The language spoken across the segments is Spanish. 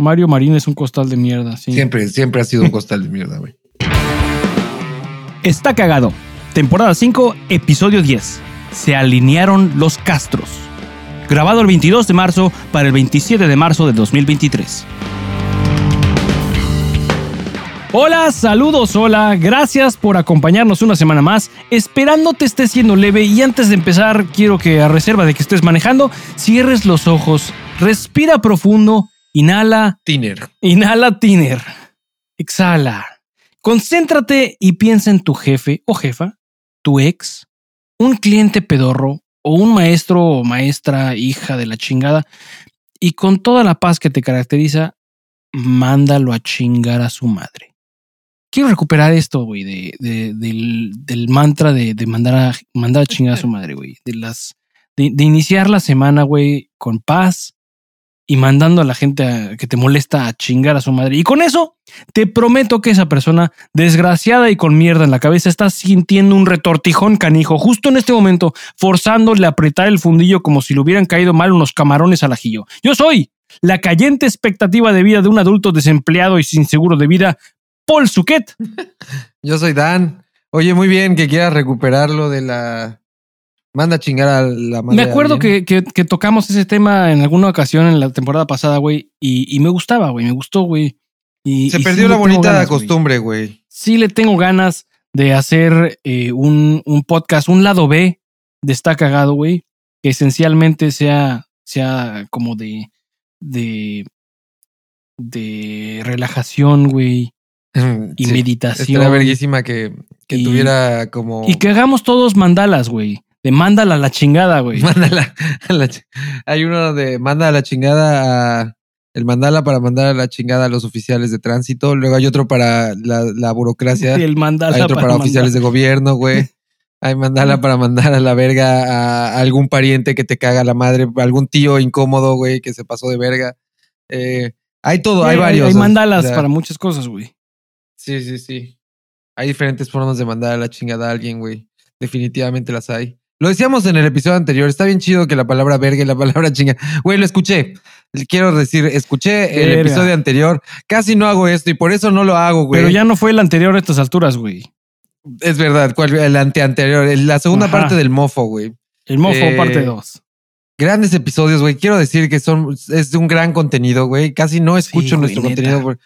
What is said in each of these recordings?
Mario Marín es un costal de mierda. Sí. Siempre, siempre ha sido un costal de mierda, güey. Está cagado. Temporada 5, episodio 10. Se alinearon los Castros. Grabado el 22 de marzo para el 27 de marzo de 2023. Hola, saludos, hola, gracias por acompañarnos una semana más, esperando te esté siendo leve y antes de empezar quiero que a reserva de que estés manejando, cierres los ojos, respira profundo, inhala, Tiner. inhala tiner, exhala, concéntrate y piensa en tu jefe o jefa, tu ex, un cliente pedorro o un maestro o maestra hija de la chingada y con toda la paz que te caracteriza, mándalo a chingar a su madre quiero recuperar esto, güey, de, de- del, del mantra de, de mandar, a, mandar a chingar a su madre, güey. De las. De, de iniciar la semana, güey, con paz y mandando a la gente que te molesta a chingar a su madre. Y con eso, te prometo que esa persona, desgraciada y con mierda en la cabeza, está sintiendo un retortijón canijo justo en este momento, forzándole a apretar el fundillo como si le hubieran caído mal unos camarones al ajillo. Yo soy la cayente expectativa de vida de un adulto desempleado y sin seguro de vida, Paul Suquet. Yo soy Dan. Oye, muy bien que quieras recuperarlo de la. Manda a chingar a la madre Me de acuerdo que, que- que tocamos ese tema en alguna ocasión en la temporada pasada, güey, y, y me gustaba, güey, me gustó, güey. Y, Se y perdió le la tengo bonita ganas, costumbre, güey. Sí le tengo ganas de hacer eh, un, un podcast, un lado B de Está Cagado, güey, que esencialmente sea, sea como de, de, de relajación, güey, y Sí. meditación. Estaría verguísima que, que Y- tuviera como. Y que hagamos todos mandalas, güey. De mándala a la chingada, güey. Mándala a la Hay uno de manda a la chingada a. El mandala para mandar a la chingada a los oficiales de tránsito. Luego hay otro para la, la burocracia. El mandala hay otro para, oficiales de gobierno, güey. Hay mandala para mandar a la verga a algún pariente que te caga la madre, algún tío incómodo, güey, que se pasó de verga. Eh, hay todo, hay Sí, varios. Hay o mandalas sea, para muchas cosas, güey. Sí, sí, sí. Hay diferentes formas de mandar a la chingada a alguien, güey. Definitivamente las hay. Lo decíamos en el episodio anterior. Está bien chido que la palabra verga y la palabra chinga. Güey, lo escuché. Quiero decir, escuché el Verga. episodio anterior. Casi no hago esto y por eso no lo hago, güey. Pero ya no fue el anterior a estas alturas, güey. Es verdad. ¿cuál? El anteanterior. La segunda Ajá. parte del mofo, güey. El mofo, Eh, parte 2. Grandes episodios, güey. Quiero decir que son, es un gran contenido, güey. Casi no escucho nuestro contenido.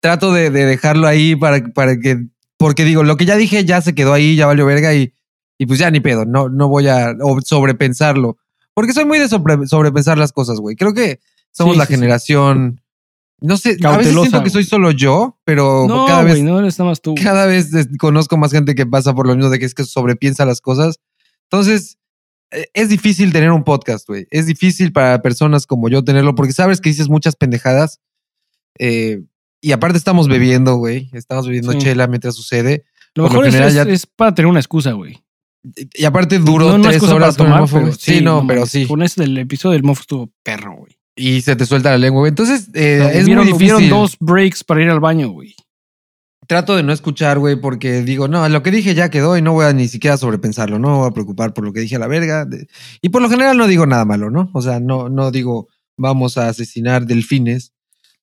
trato de, de dejarlo ahí para, para que, porque digo, lo que ya dije ya se quedó ahí, ya valió verga y, y pues ya ni pedo. No, no voy a sobrepensarlo. Porque soy muy de sobre- sobrepensar las cosas, güey. Creo que somos Sí, la sí, sí. generación. No sé, a veces Cautelosa, siento que soy solo yo, pero No, cada vez güey, no eres nada más tú. cada vez conozco más gente que pasa por lo mismo de que es que sobrepiensa las cosas. Entonces, eh, es difícil tener un podcast, güey. Es difícil para personas como yo tenerlo porque sabes que dices muchas pendejadas. eh, y aparte estamos bebiendo, güey. Estamos bebiendo Sí. chela mientras sucede. Lo por mejor general es- ya- es para tener una excusa, güey. Y aparte duró no tres horas para tomar, pero Sí, no, pero sí. Con ese del episodio del mofo estuvo perro, güey. Y se te suelta la lengua, güey. Entonces, eh, O sea, es hubieron, muy difícil. hubieron dos breaks para ir al baño, güey. Trato de no escuchar, güey, porque digo, no, lo que dije ya quedó y no voy a ni siquiera sobrepensarlo, no me voy a preocupar por lo que dije a la verga. Y por lo general no digo nada malo, ¿no? O sea, no, no digo, vamos a asesinar delfines.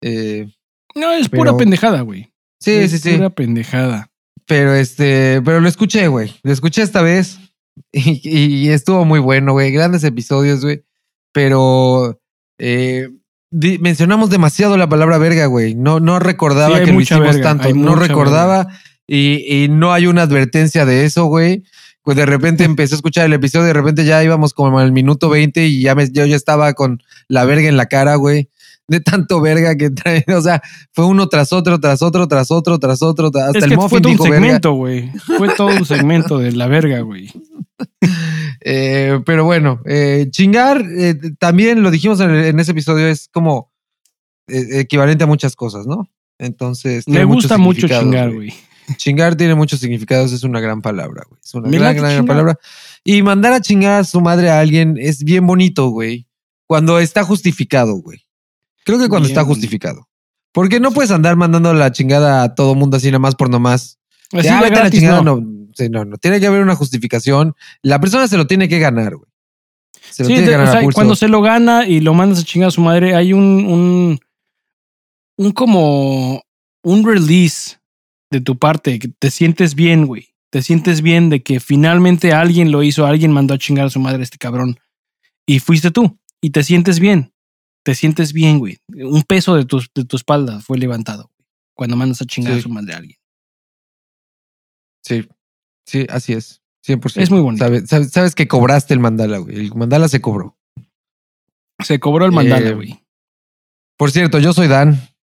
Eh, No, es Pero- pura pendejada, güey. sí, Es sí, sí. Pura pendejada. Pero este, pero lo escuché, güey. Lo escuché esta vez y, y estuvo muy bueno, güey. Grandes episodios, güey. Pero eh, di- mencionamos demasiado la palabra verga, güey. No, no recordaba Sí, que lo hicimos verga, tanto. No recordaba y, y no hay una advertencia de eso, güey. Pues de repente empecé a escuchar el episodio, de repente ya íbamos como al minuto 20 y ya me, yo ya estaba con la verga en la cara, güey. De tanto verga que trae. O sea, fue uno tras otro, tras otro, tras otro, tras otro. Hasta es el muffin fue todo un dijo segmento, güey. Fue todo un segmento de la verga, güey. Eh, pero bueno, eh, chingar, eh, también lo dijimos en, ese episodio, es como equivalente a muchas cosas, ¿no? Entonces. Me gusta mucho chingar, güey. Chingar tiene muchos significados, es una gran palabra, güey. Es una Me gran, gran, gran palabra. Y mandar a chingar a su madre a alguien es bien bonito, güey. Cuando está justificado, güey. Creo que cuando Bien. está justificado. Porque no puedes andar mandando la chingada a todo mundo así nada más por nomás. Así Ya, de vete a la gratis, chingada, no. no. Sí, no, no. Tiene que haber una justificación. La persona se lo tiene que ganar, güey. Se lo Sí, tiene que ganar o a sea, pulso. cuando se lo gana y lo mandas a chingar a su madre, hay un, un, un como un release de tu parte, que te sientes bien, güey. Te sientes bien de que finalmente alguien lo hizo, alguien mandó a chingar a su madre a este cabrón. Y fuiste tú. Y te sientes bien. Te sientes bien, güey. Un peso de tu, de tu espalda fue levantado cuando mandas a chingar Sí. a su madre a alguien. Sí, sí, así es. 100%. Es muy bonito. Sabes, sabes, sabes que cobraste el mandala, güey. El mandala se cobró. Se cobró el mandala, Eh, güey. Por cierto, yo soy Dan.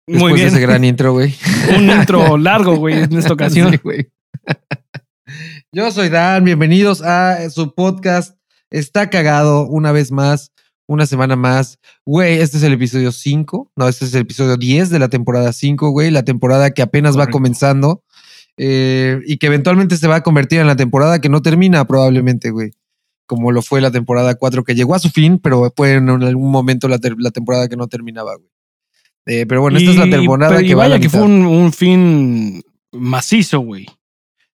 Muy Después bien. de ese gran intro, güey. Un intro largo, güey, en esta ocasión. Sí, güey. Yo soy Dan, bienvenidos a su podcast. Está cagado una vez más, una semana más. Güey, este es el episodio 5. No, este es el episodio 10 de la temporada 5, güey. La temporada que apenas va comenzando eh, y que eventualmente se va a convertir en la temporada que no termina probablemente, güey. Como lo fue la temporada 4 que llegó a su fin, pero fue en algún momento la, temporada que no terminaba, güey. Eh, pero bueno, esta es la temporada pero- y que va a vaya la que fue un, un fin macizo, güey.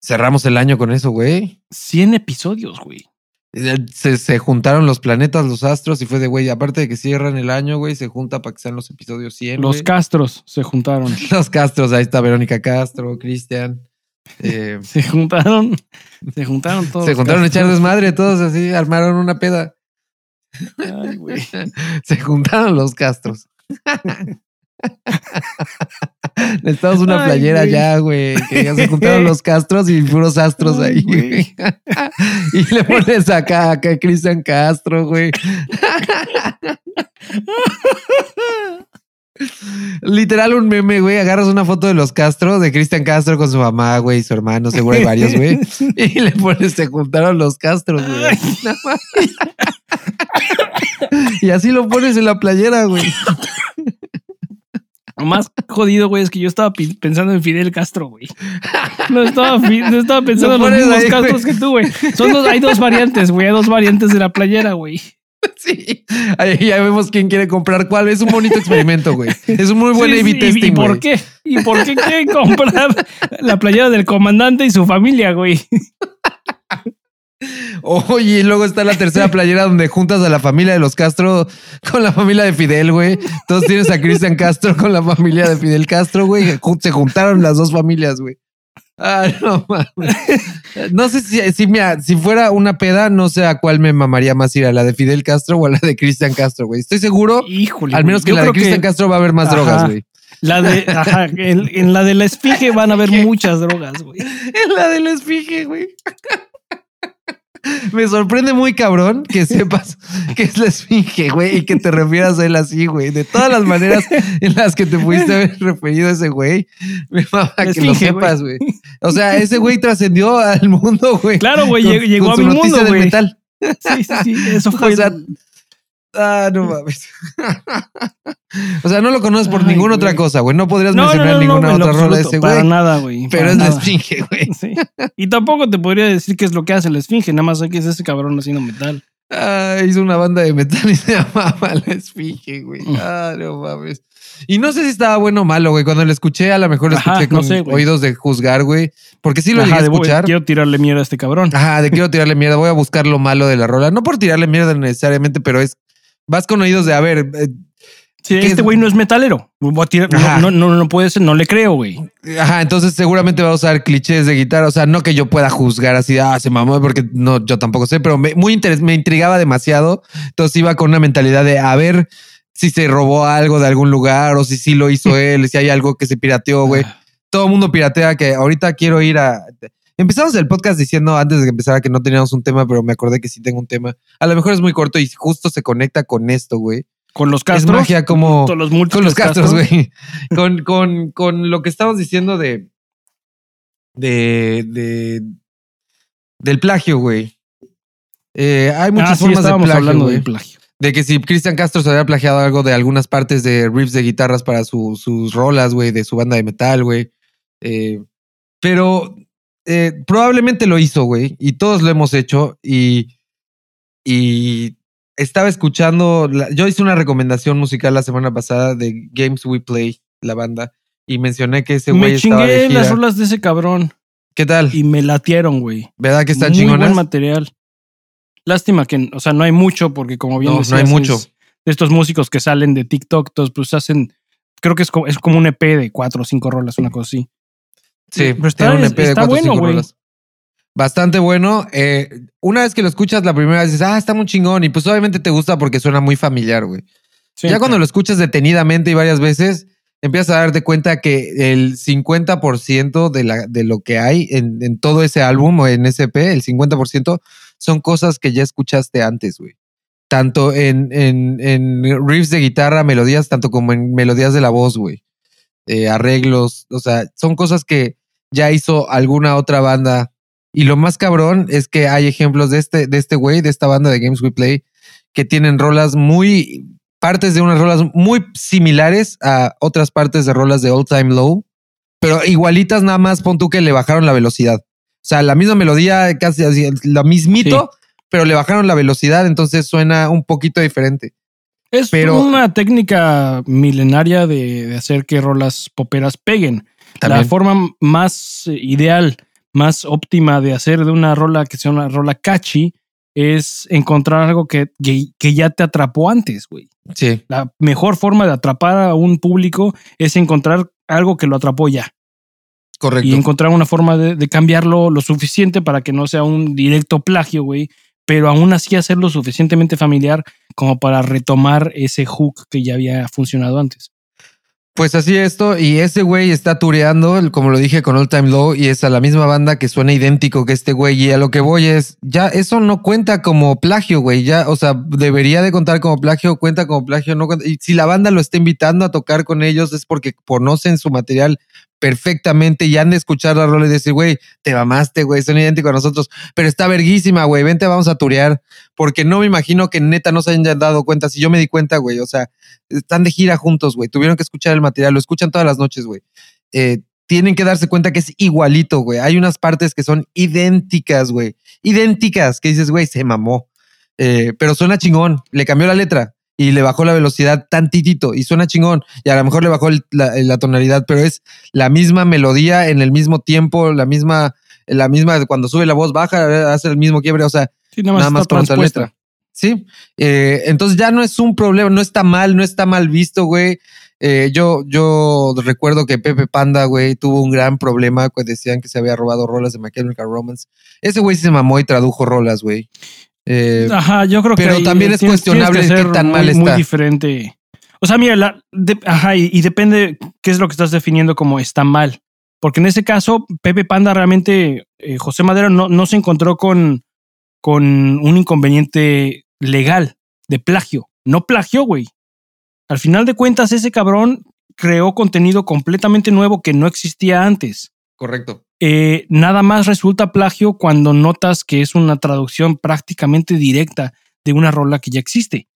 Cerramos el año con eso, güey. 100 episodios, güey. Eh, Se, se juntaron los planetas, los astros, y fue de, güey, aparte de que cierran el año, güey, se junta para que sean los episodios 100. Los. Castros se juntaron. Los Castros, ahí está Verónica Castro, Cristian. Eh, Se juntaron. Se juntaron todos. se juntaron a echar desmadre, todos así, armaron una peda. Ay. Se juntaron los Castros. Necesitamos una Ay, playera güey. ya, güey. Que ya se juntaron los Castros y puros astros Ay, ahí, güey. y le pones acá, acá Cristian Castro, güey. Literal un meme, güey. Agarras una foto de los Castro, de Cristian Castro con su mamá, güey, y su hermano, seguro hay varios, güey. Y le pones, se juntaron los Castros, güey. Y así lo pones en la playera, güey. Lo más jodido, güey, es que yo estaba pensando en Fidel Castro, güey. No estaba, fi- no estaba pensando en Lo los mismos ahí, Castros güey. que tú, güey. Son dos, hay dos variantes, güey. Hay dos variantes de la playera, güey. Sí. Ahí ya vemos quién quiere comprar cuál. Es un bonito experimento, güey. Es un muy buen Sí, sí, y- testing, ¿Y por güey. qué? ¿Y por qué quieren comprar la playera del comandante y su familia, güey? Oye, y luego está la tercera playera donde juntas a la familia de los Castro con la familia de Fidel, güey. Entonces tienes a Cristian Castro con la familia de Fidel Castro, güey. Se juntaron las dos familias, güey. Ah, no mames. No sé si, si, mira, si fuera una peda, no sé a cuál me mamaría más ir, a la de Fidel Castro o a la de Cristian Castro, güey. Estoy seguro, Híjole. al menos que la de Cristian Castro va a haber más Ajá. drogas, güey. La de, ajá, en, en la de la esfinge van a haber muchas drogas, güey. En la del esfinge, güey. Me sorprende muy cabrón que sepas que es la esfinge, güey, y que te refieras a él así, güey. De todas las maneras en las que te pudiste haber referido a ese güey, me mama que lo sepas, güey. O sea, ese güey trascendió al mundo, güey. Claro, güey, llegó, con a mi mundo, güey. Sí, sí, sí. Eso fue. O sea, Ah, no mames. o sea, no lo conoces por Ay, ninguna güey. otra cosa, güey. No podrías no, mencionar no, no, ninguna otra rola de ese Para güey. nada, güey. Pero para es la esfinge, güey. Sí. Y tampoco te podría decir qué es lo que hace la esfinge, nada más sé que es ese cabrón haciendo metal. Ah, hizo una banda de metal y se llamaba La Esfinge, güey. Mm. Ah, no mames. Y no sé si estaba bueno o malo, güey. Cuando lo escuché, a lo mejor lo Ajá, escuché no con sé, oídos de juzgar, güey. Porque sí lo Ajá, llegué a de, escuchar. Quiero tirarle mierda a este cabrón. Ajá, de quiero tirarle mierda. Voy a buscar lo malo de la rola. No por tirarle mierda necesariamente, pero es. Vas con oídos de, a ver, eh, Sí, ¿qué este es? güey no es metalero. No, no, no, no puede ser, no le creo, güey. Ajá, entonces seguramente va a usar clichés de guitarra. O sea, no que yo pueda juzgar así, ah, se mamó, porque no, yo tampoco sé, pero me, muy interes- me intrigaba demasiado. Entonces iba con una mentalidad de a ver si se robó algo de algún lugar o si sí lo hizo él, si hay algo que se pirateó, güey. Todo el mundo piratea que ahorita quiero ir a. Empezamos el podcast diciendo antes de que empezara que no teníamos un tema, pero me acordé que sí tengo un tema. A lo mejor es muy corto y justo se conecta con esto, güey. Con los Es castros. magia como. Con los Con los castros, güey. Con, con, con lo que estamos diciendo de. De. de del plagio, güey. Eh, hay muchas Ah, sí, formas de plagio, hablando de plagio. De que si Cristian Castro se había plagiado algo de algunas partes de riffs de guitarras para su- sus rolas, güey, de su banda de metal, güey. Eh, pero eh, probablemente lo hizo, güey. Y todos lo hemos hecho. Y. Y estaba escuchando. la- yo hice una recomendación musical la semana pasada de Games We Play, la banda. Y mencioné que ese güey Me estaba de chingué gira. las rolas de ese cabrón ¿Qué tal? y me latieron, güey. ¿Verdad que están Muy chingonas? buen material. Lástima que, o sea, no hay mucho porque como bien No, hay mucho. es de estos músicos que salen de TikTok, todos pues hacen creo que es como, es como un EP de cuatro o cinco rolas, una cosa así. Sí, Pero está- un EP de está cuatro o bueno, güey. Bastante bueno. Eh, una vez que lo escuchas la primera vez dices, ah, está muy chingón. Y pues obviamente te gusta porque suena muy familiar, güey. Sí, ya cuando lo escuchas detenidamente y varias veces, empiezas a darte cuenta que el 50% de, la, de lo que hay en, en todo ese álbum o en ese EP, el 50% son cosas que ya escuchaste antes, güey. Tanto en, en, en riffs de guitarra, melodías, tanto como en melodías de la voz, güey. Eh, arreglos, o sea, son cosas que ya hizo alguna otra banda. Y lo más cabrón es que hay ejemplos de este, de este güey, de esta banda de Games We Play, que tienen rolas muy, partes de unas rolas muy similares a otras partes de rolas de All Time Low, pero igualitas nada más pon tú que le bajaron la velocidad. O sea, la misma melodía, casi así, la mismito, pero le bajaron la velocidad, entonces suena un poquito diferente. Es pero- una técnica milenaria de, de hacer que rolas poperas peguen. La forma más eh, ideal, más óptima de hacer de una rola que sea una rola catchy es encontrar algo que, que, que ya te atrapó antes, güey. Sí, La mejor forma de atrapar a un público es encontrar algo que lo atrapó ya correcto. y encontrar una forma de, de cambiarlo lo suficiente para que no sea un directo plagio, güey, pero aún así hacerlo suficientemente familiar como para retomar ese hook que ya había funcionado antes. Pues así esto, y ese güey está tureando, como lo dije, con All Time Low, y es a la misma banda que suena idéntico que este güey. Y a lo que voy es, ya eso no cuenta como plagio, güey. Ya, o sea, debería de contar como plagio, cuenta como plagio, no cuenta. Y si la banda lo está invitando a tocar con ellos es porque conocen su material perfectamente y han de escuchar la rola y decir, güey, te mamaste, güey, son idénticos a nosotros, pero está verguísima, güey, vente, vamos a turear, porque no me imagino que neta no se hayan dado cuenta. Si yo me di cuenta, güey, o sea, están de gira juntos, güey. Tuvieron que escuchar el material, lo escuchan todas las noches, güey. Eh, tienen que darse cuenta que es igualito, güey. Hay unas partes que son idénticas, güey. Idénticas, que dices, güey, se mamó. Eh, pero suena chingón. Le cambió la letra y le bajó la velocidad tantitito y suena chingón. Y a lo mejor le bajó el- la, la tonalidad, pero es la misma melodía en el mismo tiempo, la misma, la misma, cuando sube la voz baja, hace el mismo quiebre. O sea, Sí, nada más, nada más con letra. Sí, eh, entonces ya no es un problema, no está mal, no está mal visto, güey. Eh, yo, yo recuerdo que Pepe Panda, güey, tuvo un gran problema, pues decían que se había robado rolas de My Chemical Romance. Ese güey se mamó y tradujo rolas, güey. Eh, Ajá, yo creo que. pero también es tienes- tienes cuestionable que qué tan muy, mal Muy está. diferente. O sea, mira, la, de- ajá, y, y depende qué es lo que estás definiendo como está mal. Porque en ese caso, Pepe Panda realmente, eh, José Madero no, no se encontró con, con un inconveniente legal de plagio. No plagió, güey. Al final de cuentas, ese cabrón creó contenido completamente nuevo que no existía antes. Correcto. Eh, nada más resulta plagio cuando notas que es una traducción prácticamente directa de una rola que ya existe.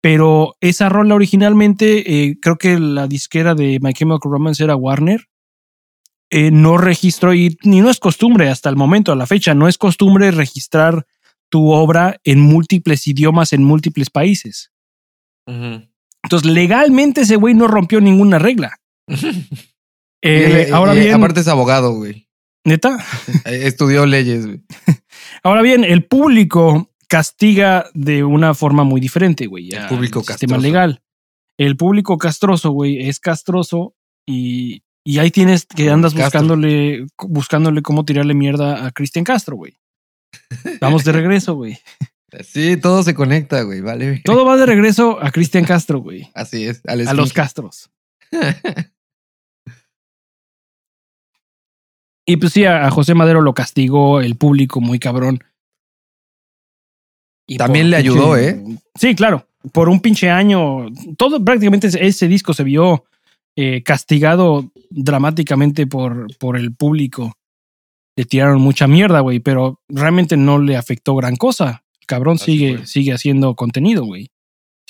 Pero esa rola originalmente, eh, creo que la disquera de My Chemical Romance era Warner, eh, no registró, y ni no es costumbre hasta el momento, a la fecha, no es costumbre registrar tu obra en múltiples idiomas en múltiples países. Entonces, legalmente ese güey no rompió ninguna regla. Eh, él, ahora eh, bien, Aparte es abogado, güey. neta, Eh, Estudió leyes, güey. Ahora bien, el público castiga de una forma muy diferente, güey. El público sistema castroso. legal. El público castroso, güey, es castroso y, y ahí tienes que andas buscándole, buscándole cómo tirarle mierda a Cristian Castro, güey. Vamos de regreso, güey. Sí, todo se conecta, güey, vale. Todo va de regreso a Cristian Castro, güey. Así es. al A los. Castros. Y pues sí, a a José Madero lo castigó el público muy cabrón. Y También le ayudó, pinche- Sí, claro. Por un pinche año. Todo prácticamente ese- ese disco se vio eh, castigado dramáticamente por, por el público. Le tiraron mucha mierda, güey, pero realmente no le afectó gran cosa. El cabrón Así sigue, fue. sigue haciendo contenido, güey.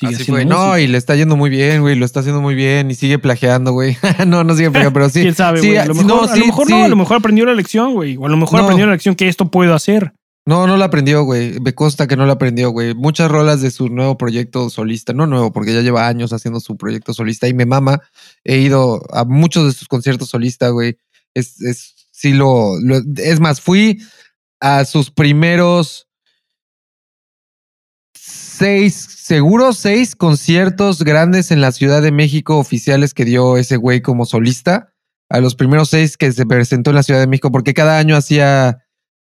Sigue Así haciendo fue. No, y le está yendo muy bien, güey. Lo está haciendo muy bien y sigue plagiando, güey. no, no sigue plagiando, pero sí. ¿Quién sabe, sí, güey? a lo mejor, no, a lo mejor sí. no, a lo mejor aprendió la lección, güey. O a lo mejor No. aprendió la lección que esto puedo hacer. No, no la aprendió, güey. Me consta que no la aprendió, güey. Muchas rolas de su nuevo proyecto solista, no nuevo, porque ya lleva años haciendo su proyecto solista y me mama. He ido a muchos de sus conciertos solista, güey. Es, es, sí lo, lo- es más, fui a sus primeros seis, seguro seis conciertos grandes en la Ciudad de México oficiales que dio ese güey como solista. A los primeros seis que se presentó en la Ciudad de México, porque cada año hacía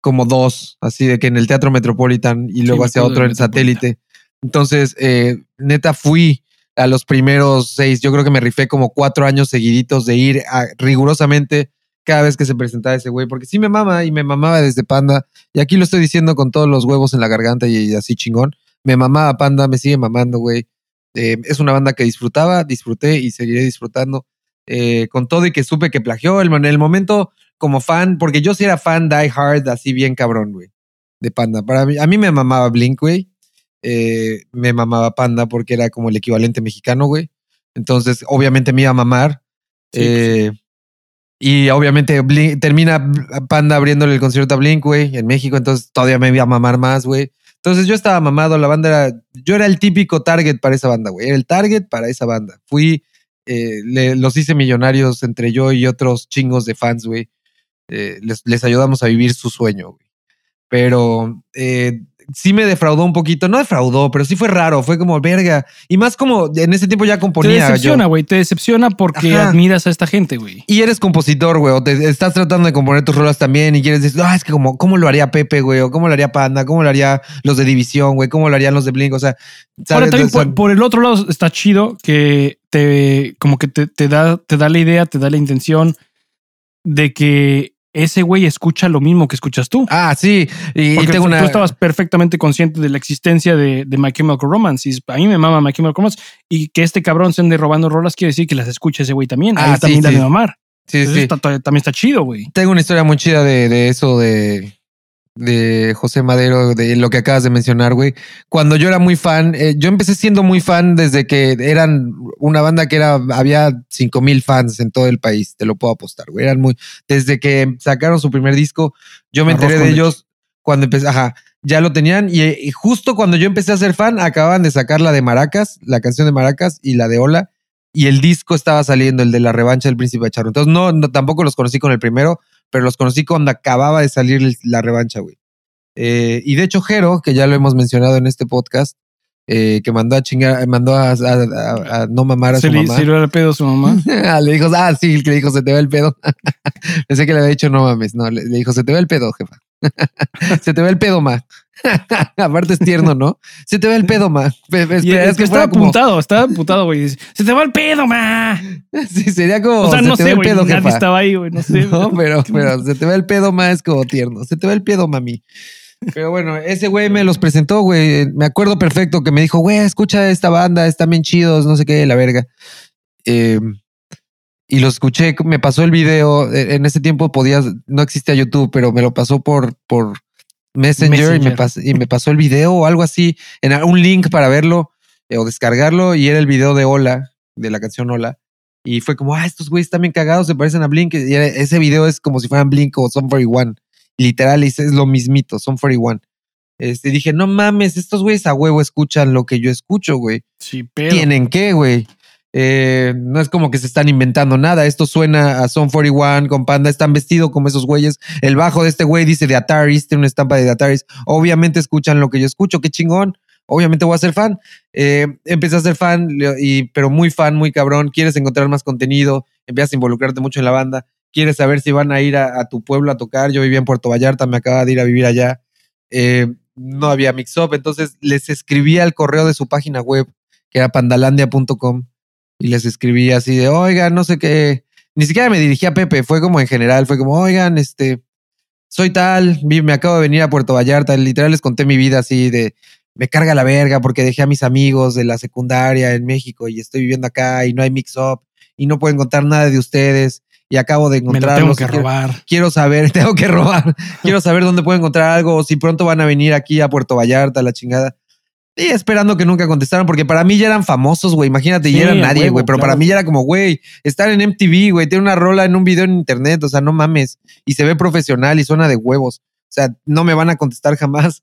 como dos, así de que en el Teatro Metropolitan y luego hacía otro en satélite. Entonces, eh, neta, fui a los primeros seis. Yo creo que me rifé como cuatro años seguiditos de ir a- rigurosamente cada vez que se presentaba ese güey, porque sí me mama y me mamaba desde Panda. Y aquí lo estoy diciendo con todos los huevos en la garganta y, y así chingón. Me mamaba Panda, me sigue mamando, güey. Eh, es una banda que disfrutaba, disfruté y seguiré disfrutando. Eh, con todo y que supe que plagió el, en el momento como fan, porque yo sí era fan die hard, así bien cabrón, güey, de Panda. Para mí, a mí me mamaba Blink, güey. Eh, me mamaba Panda porque era como el equivalente mexicano, güey. Entonces, obviamente me iba a mamar. Sí, Eh, y obviamente Blink- termina Panda abriéndole el concierto a Blink, güey, en México. Entonces todavía me iba a mamar más, güey. Entonces yo estaba mamado, la banda era. Yo era el típico target para esa banda, güey. Era el target para esa banda. Fui. eh, le- los hice millonarios entre yo y otros chingos de fans, güey. Eh, les, ayudamos a vivir su sueño, güey. Pero eh, sí me defraudó un poquito. No defraudó, pero sí fue raro. Fue como, verga. Y más como en ese tiempo ya Te componía. yo. decepciona, güey. Te decepciona porque Ajá. admiras a esta gente, güey. Y eres compositor, güey, o te estás tratando de componer tus rolas también y quieres decir, ah, es que como, ¿cómo lo haría Pepe, güey? O ¿cómo lo haría Panda? ¿Cómo lo haría los de División, güey? ¿Cómo lo harían los de Blink? O sea, Ahora también O sea, por, por el otro lado está chido que te como que te, te da, te da la idea, te da la intención de que ese güey escucha lo mismo que escuchas tú. ah, sí. Y, Porque tengo tú, una. estabas perfectamente consciente de la existencia de, de My Chemical Romance. Y a mí me mama My Chemical Romance. Y que este cabrón se ande robando rolas quiere decir que las escucha ese güey también. Ah, Ahí sí, también la sí. de mamar. Sí, Entonces sí. está- también está chido, güey. Tengo una historia muy chida de, de eso de, de José Madero, de lo que acabas de mencionar, güey. Cuando yo era muy fan, eh, yo empecé siendo muy fan desde que eran una banda que era, había cinco mil fans en todo el país, te lo puedo apostar, güey. Eran muy, desde que sacaron su primer disco, yo me Arroz enteré de ellos cuando empecé, ajá, ya lo tenían y, y justo cuando yo empecé a ser fan, acababan de sacar la de Maracas, la canción de Maracas y la de Hola. Y el disco estaba saliendo, el de la revancha del príncipe de Charro. Entonces, no, no, tampoco los conocí con el primero, pero los conocí cuando acababa de salir la revancha, güey. Eh, y de hecho, Jero, que ya lo hemos mencionado en este podcast, eh, que mandó a chingar, mandó a, a- a- a no mamar a Se su le mamá. se le dio el pedo a su mamá. Ah, le dijo, ah, sí, el que le dijo, se te ve el pedo. Pensé que le había dicho, no mames, no, le, le dijo, se te ve el pedo, jefa. se te ve el pedo, ma. Aparte es tierno, ¿no? Se te ve el pedo, espera, es que fuera estaba como- apuntado, estaba apuntado, güey. Se te va el pedo, ma. Sí, sería como, O sea, se no te sé, el güey. pedo, Nadie jefa. estaba ahí, güey. No sé. No, pero, pero se te ve el pedo más es como tierno. Se te ve el pedo, mami. Pero bueno, ese güey me los presentó, güey. Me acuerdo perfecto que me dijo, güey, escucha esta banda, están bien chidos, no sé qué, la verga. Eh, y lo escuché, me pasó el video. eh, En ese tiempo podías, no existía YouTube, pero me lo pasó por, por Messenger, Y, me pas- y me pasó el video o algo así, en un link para verlo eh, o descargarlo. Y era el video de Hola, de la canción Hola. Y fue como, ah, estos güeyes están bien cagados, se parecen a Blink. Y era- ese video es como si fueran Blink o Son 41. Literal, es, es lo mismito, Son 41. Este, dije, no mames, estos güeyes a huevo escuchan lo que yo escucho, güey. Sí, pero. ¿Tienen qué, güey? Eh, no es como que se están inventando nada. Esto suena a Son 41 con Panda. Están vestidos como esos güeyes. El bajo de este güey dice de Ataris, tiene una estampa de Ataris. Obviamente escuchan lo que yo escucho. Qué chingón. Obviamente voy a ser fan. Eh, empecé a ser fan, pero muy fan, muy cabrón. Quieres encontrar más contenido. Empiezas a involucrarte mucho en la banda. Quieres saber si van a ir a, a tu pueblo a tocar. Yo vivía en Puerto Vallarta, me acaba de ir a vivir allá. Eh, no había mix-up. Entonces les escribí al correo de su página web, que era pandalandia.com y les escribí así de, oigan, no sé qué, ni siquiera me dirigí a Pepe, fue como en general, fue como, oigan, este, soy tal, me acabo de venir a Puerto Vallarta, literal les conté mi vida así de, me carga la verga porque dejé a mis amigos de la secundaria en México y estoy viviendo acá y no hay mix-up y no puedo encontrar nada de ustedes y acabo de Me lo encontrarlos. tengo que quiero- robar. quiero saber, tengo que robar, quiero saber dónde puedo encontrar algo, o si pronto van a venir aquí a Puerto Vallarta, la chingada. Y esperando que nunca contestaran, porque para mí ya eran famosos, güey. Imagínate, Sí, ya eran nadie, güey. Pero para mí ya era como, güey, estar en MTV, güey, tiene una rola en un video en internet, o sea, no mames. Y se ve profesional y suena de huevos. O sea, no me van a contestar jamás.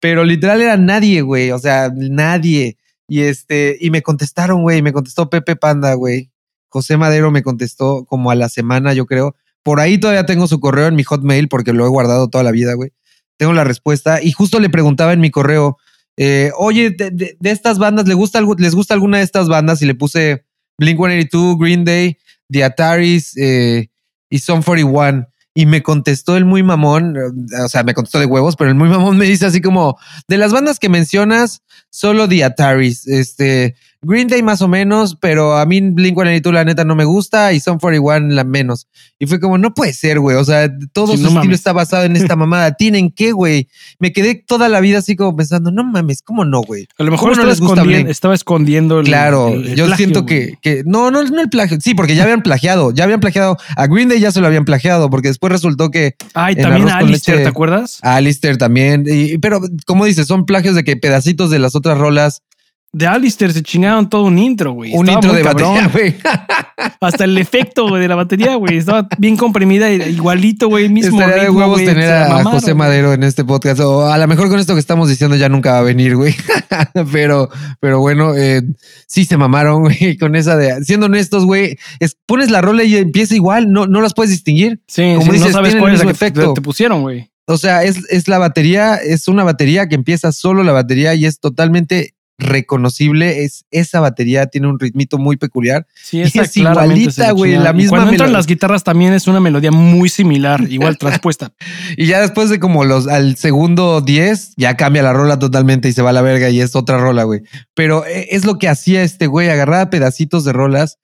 Pero literal era nadie, güey. O sea, nadie. Y este, y me contestaron, güey. Me contestó Pepe Panda, güey. José Madero me contestó como a la semana, yo creo. Por ahí todavía tengo su correo en mi hotmail porque lo he guardado toda la vida, güey. Tengo la respuesta y justo le preguntaba en mi correo, eh, oye, de, estas bandas, ¿le gusta, algo- ¿les gusta alguna de estas bandas? Y le puse Blink 182, Green Day, The Ataris eh, y Son 41. Y me contestó el muy mamón, eh, o sea, me contestó de huevos, pero el muy mamón me dice así como, de las bandas que mencionas, solo The Ataris, este, Green Day más o menos, pero a mí Blink 182 la neta no me gusta y Son 41 la menos. Y fue como, no puede ser, güey, o sea, todo Sí, su no estilo mames. está basado en esta mamada. ¿Tienen qué, güey? Me quedé toda la vida así como pensando, no mames, ¿cómo no, güey? A lo mejor ¿Cómo no estaba, les gusta Blink? estaba escondiendo el. Claro, el- el yo plagio, siento que, que no, no, no el plagio. Sí, porque ya habían plagiado, ya habían plagiado. A Green Day ya se lo habían plagiado, porque después resultó que Ay, en también a Alistair, leche- ¿te acuerdas? a Alistair también. Y, pero, como dices, son plagios de que pedacitos de las otras rolas, De Alistair se chingaron todo un intro, güey. un Estaba intro de cabrón. batería, güey. Hasta el efecto güey, de la batería, güey. Estaba bien comprimida, igualito, güey. Mismo Estaría de ritmo, huevos güey, tener a mamaron, José. Madero en este podcast. O a lo mejor con esto que estamos diciendo ya nunca va a venir, güey. pero, pero bueno, eh, sí se mamaron, güey, con esa de. Siendo honestos, güey, es- pones la rola y empieza igual, no, no las puedes distinguir. Sí, Como sí, dices, no sabes cuál el es que efecto. te, te pusieron, güey. O sea, es, es la batería, es una batería que empieza solo la batería y es totalmente reconocible. Es esa batería, tiene un ritmito muy peculiar. Sí, Y esa es igualita, la güey, la Y misma Cuando entran las guitarras también es una melodía muy similar, igual transpuesta. Y ya después de como los al segundo 10, ya cambia la rola totalmente y se va a la verga y es otra rola, güey. Pero eh, es lo que hacía este güey, agarraba pedacitos de rolas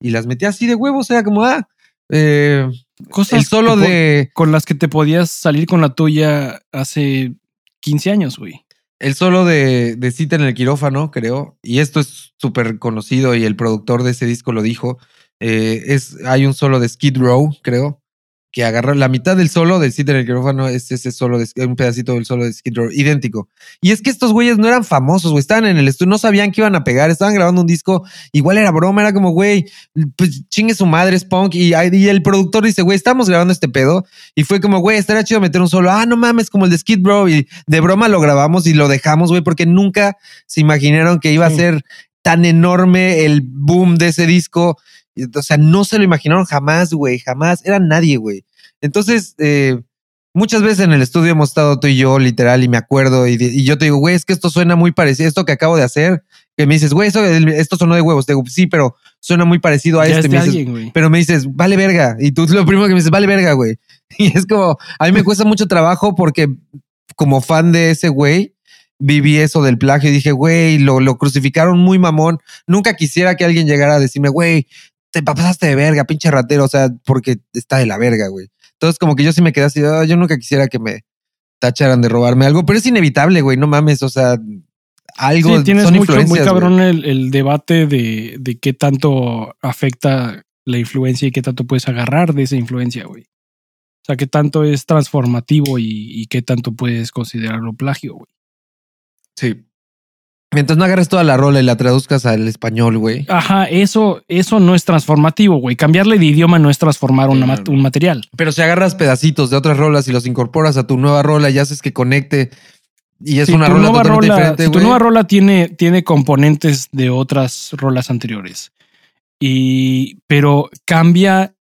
y las metía así de huevos, era como, ah, eh, Cosas el solo de, con las que te podías salir con la tuya hace 15 años, güey. El solo de, de cita en el quirófano, creo, y esto es súper conocido y el productor de ese disco lo dijo, eh, es, hay un solo de Skid Row, creo, que agarró la mitad del solo de cita en el quirófano, es ese solo, de, un pedacito del solo de Skid Row, idéntico. Y es que estos güeyes no eran famosos, güey, estaban en el estudio, no sabían que iban a pegar, estaban grabando un disco, igual era broma, era como, güey, pues chingue su madre, es punk, y, y el productor dice, güey, estamos grabando este pedo, y fue como, güey, estaría chido meter un solo. Ah, no mames, como el de Skid Row. Y de broma lo grabamos y lo dejamos, güey, porque nunca se imaginaron que iba Sí. a ser tan enorme el boom de ese disco. O sea, no se lo imaginaron jamás, güey, jamás. Era nadie, güey. Entonces, eh, muchas veces en el estudio hemos estado tú y yo, literal, y me acuerdo, y, de- y yo te digo, güey, es que esto suena muy parecido, esto que acabo de hacer, que me dices, güey, eso- esto sonó de huevos. Te digo, sí, pero suena muy parecido a Ya este. es Me dices, alguien, pero me dices, vale verga. Y tú lo primero que me dices, vale verga, güey. Y es como, a mí me cuesta mucho trabajo porque como fan de ese güey, viví eso del plagio y dije, güey, lo, lo crucificaron muy mamón. Nunca quisiera que alguien llegara a decirme, güey, te pasaste de verga, pinche ratero. O sea, porque está de la verga, güey. Entonces como que yo sí me quedé así, "Ah, yo nunca quisiera que me tacharan de robarme algo, pero es inevitable, güey, no mames, o sea, algo Sí, tienes son mucho, muy cabrón el, el debate de, de qué tanto afecta la influencia y qué tanto puedes agarrar de esa influencia, güey. O sea, qué tanto es transformativo y, y qué tanto puedes considerarlo plagio, güey. Sí. Mientras no agarres toda la rola y la traduzcas al español, güey. Ajá, eso, eso no es transformativo, güey. Cambiarle de idioma no es transformar una un material. Pero si agarras pedacitos de otras rolas y los incorporas a tu nueva rola y haces que conecte y es Si una rola nueva totalmente rola- diferente, si tu nueva rola tiene, tiene componentes de otras rolas anteriores. Y, pero cambia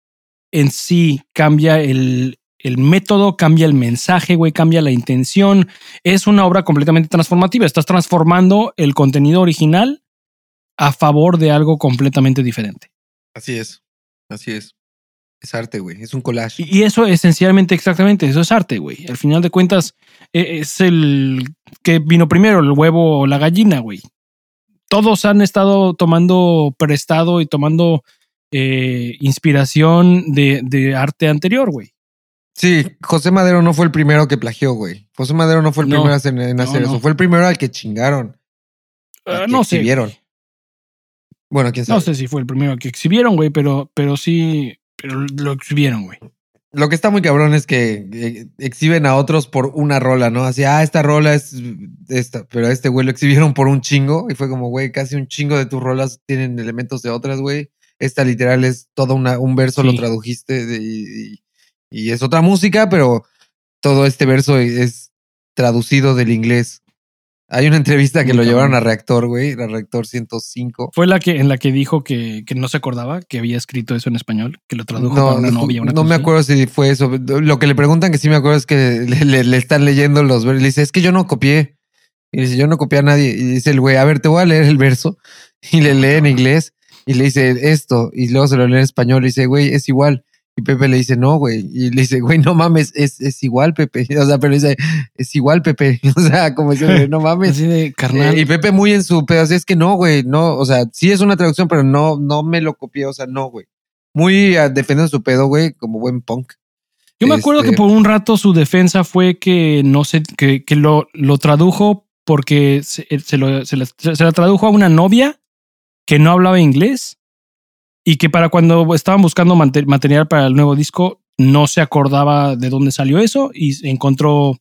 en sí, cambia el, el método, cambia el mensaje, güey, cambia la intención. Es una obra completamente transformativa. Estás transformando el contenido original a favor de algo completamente diferente. Así es. Así es. Es arte, güey. Es un collage. Y eso esencialmente, exactamente, eso es arte, güey. Al final de cuentas, e- es el que vino primero, el huevo o la gallina, güey. Todos han estado tomando prestado y tomando eh, inspiración de, de arte anterior, güey. Sí, José Madero no fue el primero que plagió, güey. José Madero no fue el No. primero en, hacer no. eso. Fue el primero al que chingaron. Ah, al que no sé. exhibieron. Bueno, quién sabe. No sé si fue el primero que exhibieron, güey, pero, pero sí, pero lo exhibieron, güey. Lo que está muy cabrón es que eh, exhiben a otros por una rola, ¿no? Así, ah, esta rola es esta, pero a este güey lo exhibieron por un chingo y fue como, güey, casi un chingo de tus rolas tienen elementos de otras, güey. Esta literal es todo una, un verso, lo tradujiste de- y, y- y es otra música, pero todo este verso es traducido del inglés. Hay una entrevista que lo llevaron a. Reactor, güey, a Reactor 105. Fue la que en la que dijo que, que no se acordaba que había escrito eso en español, que lo tradujo No, para una no, novia. una no me acuerdo si fue eso. Lo que le preguntan que sí me acuerdo es que le, le- le están leyendo los versos. Le dice, es que yo no copié. Y dice, yo no copié a nadie. Y dice el güey, a ver, te voy a leer el verso. Y le lee en inglés y le dice esto. Y luego se lo lee en español y dice, güey, es igual. Y Pepe le dice, no, güey. Y le dice, güey, no mames, es, es igual, Pepe. O sea, pero dice, es igual, Pepe. O sea, como dice, no mames. Así de carnal. Eh, y Pepe muy en su pedo, así es que no, güey, no, o sea, sí es una traducción, pero no, no me lo copié, o sea, no, güey. Muy defendiendo su pedo, güey, como buen punk. Yo me acuerdo este- que por un rato su defensa fue que no sé, que, que lo, lo tradujo porque se, se lo, se, la, se la tradujo a una novia que no hablaba inglés y que para cuando estaban buscando mate- material para el nuevo disco no se acordaba de dónde salió eso y encontró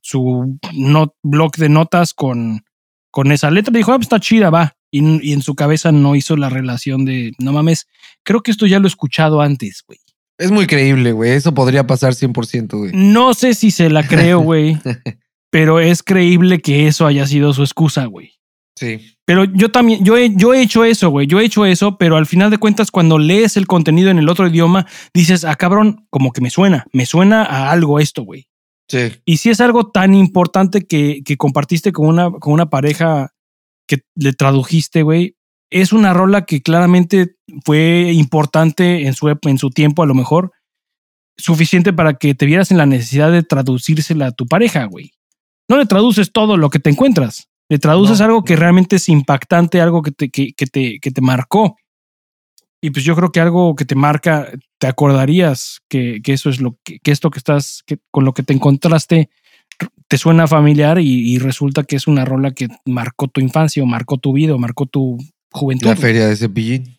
su not, blog de notas con, con esa letra dijo, ah, pues está chida, va. Y, y en su cabeza no hizo la relación de, no mames, creo que esto ya lo he escuchado antes, güey. Es muy creíble, güey, eso podría pasar 100%, güey. No sé si se la creo, güey, pero es creíble que eso haya sido su excusa, güey. Sí. Pero yo también, yo he, yo he hecho eso, güey, yo he hecho eso, pero al final de cuentas, cuando lees el contenido en el otro idioma, dices, ah, cabrón, como que me suena, me suena a algo esto, güey. Sí. Y si es algo tan importante que, que compartiste con una, con una pareja que le tradujiste, güey, es una rola que claramente fue importante en su, en su tiempo, a lo mejor, suficiente para que te vieras en la necesidad de traducírsela a tu pareja, güey. No le traduces todo lo que te encuentras, le traduces No. algo que realmente es impactante, algo que te, que, que te, que te marcó. Y pues yo creo que algo que te marca, te acordarías que, que eso es lo que, que esto que estás, que con lo que te encontraste, te suena familiar y, y resulta que es una rola que marcó tu infancia o marcó tu vida o marcó tu juventud. La feria de Cepillín.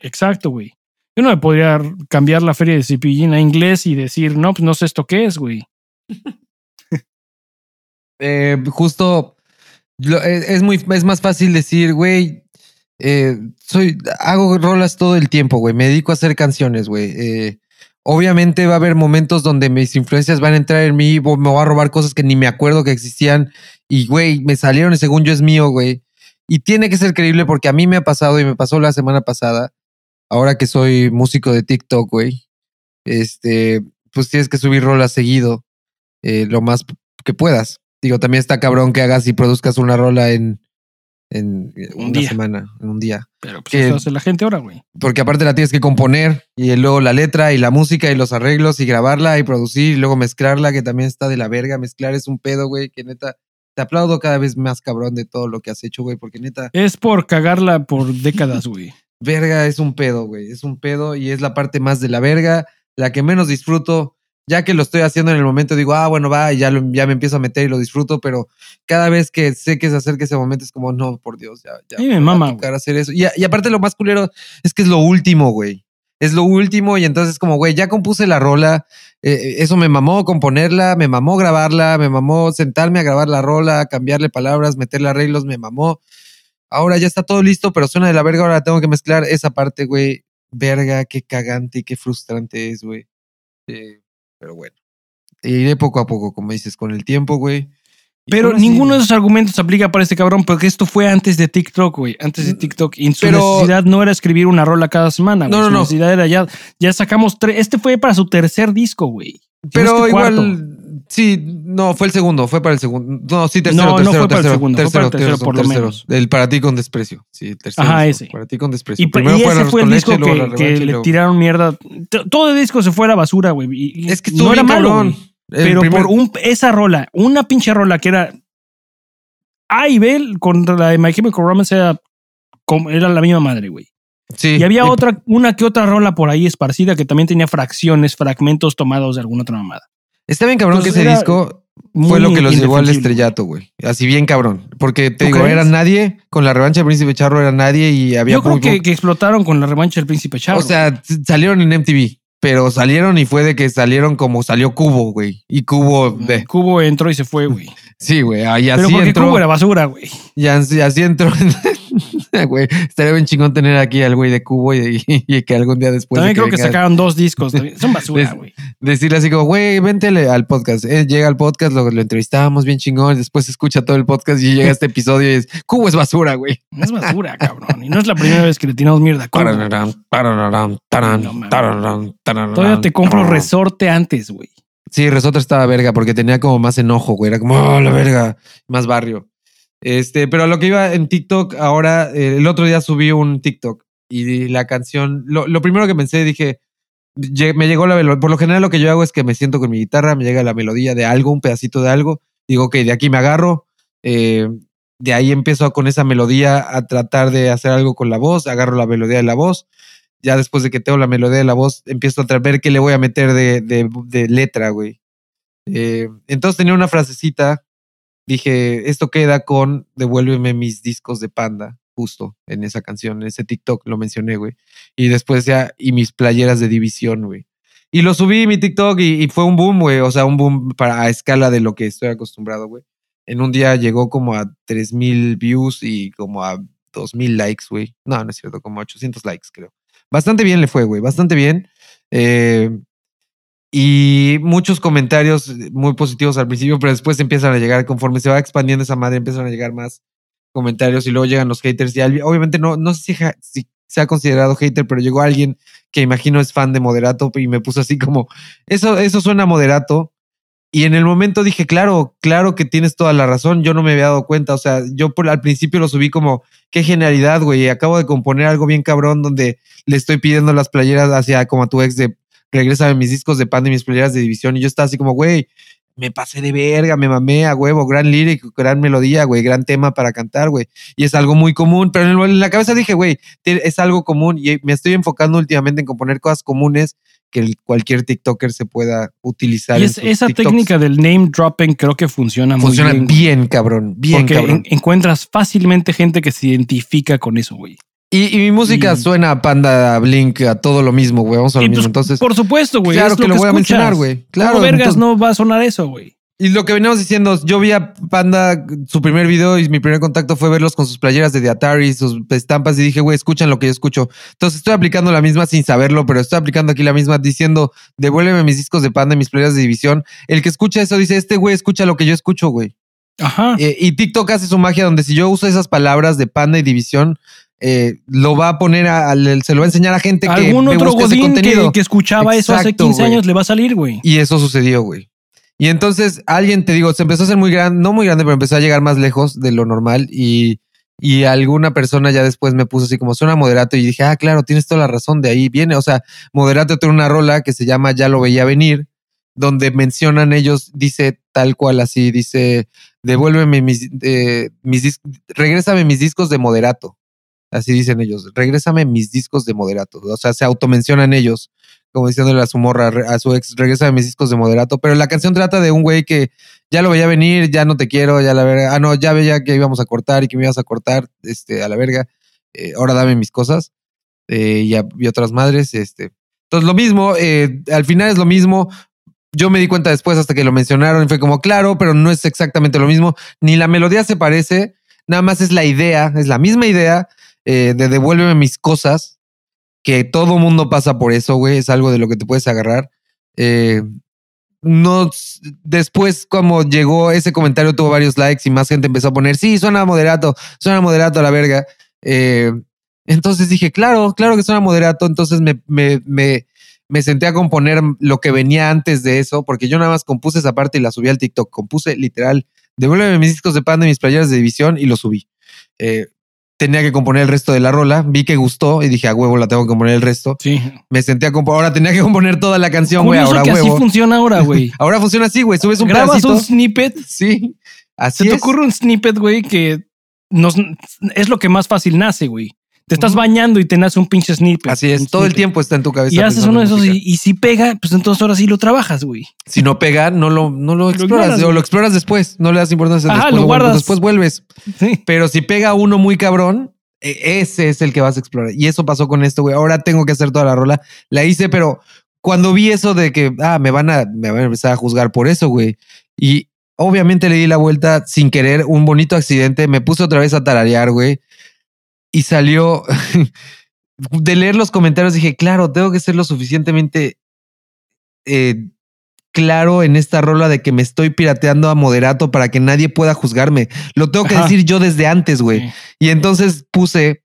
Exacto, güey. Yo no me podría cambiar la feria de Cepillín a inglés y decir, no, pues no sé esto qué es, güey. Eh, justo lo- es, muy es más fácil decir, güey, eh, soy hago rolas todo el tiempo, güey. Me dedico a hacer canciones, güey. Eh, obviamente va a haber momentos donde mis influencias van a entrar en mí, me voy a robar cosas que ni me acuerdo que existían y, güey, me salieron y según yo es mío, güey. Y tiene que ser creíble porque a mí me ha pasado y me pasó la semana pasada, ahora que soy músico de TikTok, güey. Este, pues tienes que subir rolas seguido, eh, lo más que puedas. Digo, también está cabrón que hagas y produzcas una rola en, en Un una día. semana, en un día. Pero pues Que- eso hace la gente ahora, güey. Porque aparte la tienes que componer y luego la letra y la música y los arreglos y grabarla y producir y luego mezclarla, que también está de la verga. Mezclar es un pedo, güey, que neta, te aplaudo cada vez más cabrón de todo lo que has hecho, güey, porque neta, Es por cagarla por décadas, güey. verga es un pedo, güey, es un pedo y es la parte más de la verga, la que menos disfruto. Ya que lo estoy haciendo en el momento, digo, ah, bueno, va, y ya, lo- ya me empiezo a meter y lo disfruto, pero cada vez que sé que se acerca ese momento es como, no, por Dios, ya, ya. Mí me mama, hacer eso. Y, y aparte lo más culero es que es lo último, güey. Es lo último y entonces como, güey, ya compuse la rola, eh, eso me mamó componerla, me mamó grabarla, me mamó sentarme a grabar la rola, cambiarle palabras, meterle arreglos, me mamó. Ahora ya está todo listo, pero suena de la verga, ahora tengo que mezclar esa parte, güey. Verga, qué cagante y qué frustrante es, güey. Eh, pero bueno. Iré poco a poco, como dices, con el tiempo, güey. Pero así- ninguno de esos argumentos aplica para este cabrón, porque esto fue antes de TikTok, güey. Antes de TikTok. Y su Mm, Pero- necesidad no era escribir una rola cada semana, güey. No, no, Su no. necesidad era ya, ya sacamos tres. Este fue para su tercer disco, güey. Pero Este igual, cuarto. Sí, no, fue el segundo, fue para el segundo. No, sí, tercero, No, no tercero, fue para el tercero, segundo, fue tercero, para el tercero, tercero, por lo menos. El para ti con desprecio. Sí, tercero. Ajá, fue ese. Para ti con desprecio. Y, Primero y fue ese fue el disco leche, que, le luego- tiraron mierda. Todo el disco se fue a la basura, güey. Es que no era malo, cabrón. Pero primer- por un, esa rola, una pinche rola que era A y B contra la de My Chemical Romance era, era la misma madre, güey. Sí. Y había otra, una que otra rola por ahí esparcida que también tenía fracciones, fragmentos tomados de alguna otra mamada. Está bien cabrón que ese era disco fue lo que los llevó al estrellato, güey. Así bien cabrón. Porque te ¿Tú digo, crees? era nadie. Con la revancha del Príncipe Charro era nadie y había Yo creo que, explotaron con la revancha del Príncipe Charro. O sea, salieron en MTV. Pero salieron y fue de que salieron como salió Cubo, güey. Y Cubo de. Cubo entró y se fue, güey. Sí, güey. Y Pero porque entró. Cubo era basura, güey. Y así, así entró. Güey, estaría bien chingón tener aquí al güey de Cubo y, y que algún día después. También de creo que sacaron dos discos. también. Son basura, güey. Decirle así como, güey, vente al- podcast. Eh, llega al podcast, lo, lo entrevistamos bien chingón. Después escucha todo el podcast y llega este episodio y es Cubo es basura, güey. No es basura, cabrón. Y no es la primera vez que le tiramos mierda a Cubo. No Todavía te compro resorte antes, güey. Sí, Resorte estaba verga porque tenía como más enojo, güey. Era como, oh, la verga. Más barrio. Este, pero lo que iba en TikTok, ahora, eh, el otro día subí un TikTok y la canción, lo, lo primero que pensé, dije, me llegó la melodía. Por lo general, lo que yo hago es que me siento con mi guitarra, me llega la melodía de algo, un pedacito de algo. Digo, ok, de aquí me agarro. eh, de ahí empiezo con esa melodía a tratar de hacer algo con la voz. Agarro la melodía de la voz. Ya después de que tengo la melodía de la voz, empiezo a ver qué le voy a meter de, de- de letra, güey. Eh, entonces tenía una frasecita. Dije, esto queda con Devuélveme mis discos de panda. Justo en esa canción, en ese TikTok lo mencioné, güey. Y después ya, y mis playeras de división, güey. Y lo subí mi TikTok y, fue un boom, güey. O sea, un boom para, a escala de lo que estoy acostumbrado, güey. En un día llegó como a 3000 views y como a 2000 likes, güey. No, no es cierto, como a 800 likes, creo. Bastante bien le fue, güey. Bastante bien. Eh, y muchos comentarios muy positivos al principio, pero después empiezan a llegar, conforme se va expandiendo esa madre, empiezan a llegar más comentarios y luego llegan los haters. Y obviamente no, no sé si, se ha considerado hater, pero llegó alguien que imagino es fan de Moderato y me puso así como, eso, eso suena Moderato. Y en el momento dije, claro, claro que tienes toda la razón, yo no me había dado cuenta, o sea, yo al principio lo subí como, qué genialidad, güey, acabo de componer algo bien cabrón donde le estoy pidiendo las playeras hacia como a tu ex de, regrésame mis discos de pan y mis playeras de división, y yo estaba así como, güey, me pasé de verga, me mamé a huevo, gran lírico, gran melodía, güey, gran tema para cantar, güey, y es algo muy común, pero en, el- en la cabeza dije, güey, es algo común y me estoy enfocando últimamente en componer cosas comunes que cualquier TikToker se pueda utilizar. Y es- esa TikToks. técnica del name dropping creo que funciona, funciona muy bien. bien, güey. cabrón, bien porque cabrón. en- encuentras fácilmente gente que se identifica con eso, güey. Y, y mi música suena a Panda, a Blink, a todo lo mismo, güey. Vamos a lo mismo. pues, Entonces, por supuesto, güey. claro es que lo voy a mencionar, güey. Claro, ¿Cómo vergas entonces- no va a sonar eso, güey? Y lo que veníamos diciendo, yo vi a Panda, su primer video y mi primer contacto fue verlos con sus playeras de The Atari, sus estampas y dije, güey, escuchan lo que yo escucho. Entonces estoy aplicando la misma sin saberlo, pero estoy aplicando aquí la misma diciendo, devuélveme mis discos de Panda y mis playeras de división. El que escucha eso dice, este güey escucha lo que yo escucho, güey. Ajá. Eh, y TikTok hace su magia donde si yo uso esas palabras de Panda y división, eh, lo va a poner, a- al- se lo va a enseñar a gente que Algún me otro godín que, que escuchaba eso hace Exacto, 15 güey. años le va a salir, güey. Y eso sucedió, güey. Y entonces alguien, te digo, se empezó a hacer muy grande, no muy grande, pero empezó a llegar más lejos de lo normal y, y alguna persona ya después me puso así como suena moderato y dije, ah, claro, tienes toda la razón, de ahí viene. O sea, moderato tiene una rola que se llama Ya lo veía venir, donde mencionan ellos, dice tal cual así, dice, devuélveme mis, eh, mis dis- regrésame mis discos de moderato. Así dicen ellos, regrésame mis discos de moderato. O sea, se automencionan ellos, como diciéndole a su morra, a su ex, regrésame mis discos de moderato. Pero la canción trata de un güey que ya lo veía venir, ya no te quiero, ya la verga. Ah, no, ya veía que íbamos a cortar y que me ibas a cortar, este, a la verga. Eh, ahora dame mis cosas. Eh, y otras madres, este. Entonces, lo mismo, eh, al final es lo mismo. Yo me di cuenta después hasta que lo mencionaron y fue como, claro, pero no es exactamente lo mismo. Ni la melodía se parece, nada más es la idea, es la misma idea eh, de devuélveme mis cosas, que todo mundo pasa por eso, güey, es algo de lo que te puedes agarrar. Eh, no, después, como llegó ese comentario, tuvo varios likes y más gente empezó a poner, sí, suena moderato, suena moderato a la verga. Eh, entonces dije, claro, claro que suena moderato. Entonces me, me, me, me senté a componer lo que venía antes de eso, porque yo nada más compuse esa parte y la subí al TikTok. Compuse literal, devuélveme mis discos de panda y mis playeras de división y lo subí. Eh, tenía que componer el resto de la rola, vi que gustó y dije, a huevo, la tengo que componer el resto. Sí. Me senté a componer, ahora tenía que componer toda la canción, güey, ahora que así huevo. funciona ahora, güey. Ahora funciona así, güey, subes un Grabas pedacito. un snippet, Sí, así se te es. ocurre un snippet, güey, que nos, es lo que más fácil nace, güey. Te estás bañando y te nace un pinche snippet. Así es, todo el tiempo está en tu cabeza. Y haces uno de esos y, y si pega, pues entonces ahora sí lo trabajas, güey. Si no pega, no lo, no lo exploras. ignoras, o lo exploras después. No le das importancia Ajá, después. lo guardas. Después vuelves. Sí. Pero si pega uno muy cabrón, e- ese es el que vas a explorar. Y eso pasó con esto, güey. Ahora tengo que hacer toda la rola. La hice, pero cuando vi eso de que, ah, me van a, me van a empezar a juzgar por eso, güey. Y obviamente le di la vuelta sin querer, un bonito accidente. Me puse otra vez a tararear, güey. Y salió. de leer los comentarios dije, claro, tengo que ser lo suficientemente eh, claro en esta rola de que me estoy pirateando a moderato para que nadie pueda juzgarme. Lo tengo que Ajá. decir yo desde antes, güey. Sí. Y entonces puse,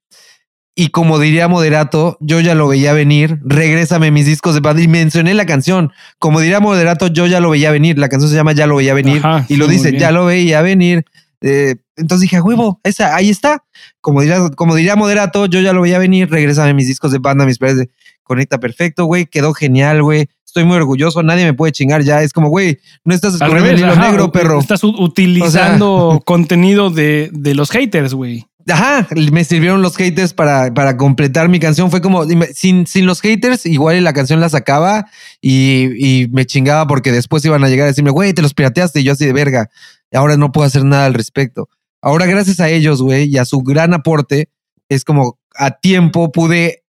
y como diría moderato, yo ya lo veía venir, regrésame mis discos de banda y mencioné la canción. Como diría moderato, yo ya lo veía venir. La canción se llama Ya lo veía venir Ajá, y lo dice, ya lo veía venir. Eh, Entonces dije, a huevo, esa, ahí está. Como diría, como diría Moderato, yo ya lo veía venir, regresame mis discos de banda, mis pares de conecta perfecto, güey, quedó genial, güey. Estoy muy orgulloso, nadie me puede chingar ya. Es como, güey, no estás Al escondiendo el hilo ajá, negro, perro. Estás utilizando contenido de, de los haters, güey. Ajá, me sirvieron los haters para, para completar mi canción. Fue como, sin, sin los haters, igual la canción la sacaba y, y me chingaba porque después iban a llegar a decirme, güey, te los pirateaste. Y yo así de verga. Ahora no puedo hacer nada al respecto. Ahora, gracias a ellos, güey, y a su gran aporte, es como a tiempo pude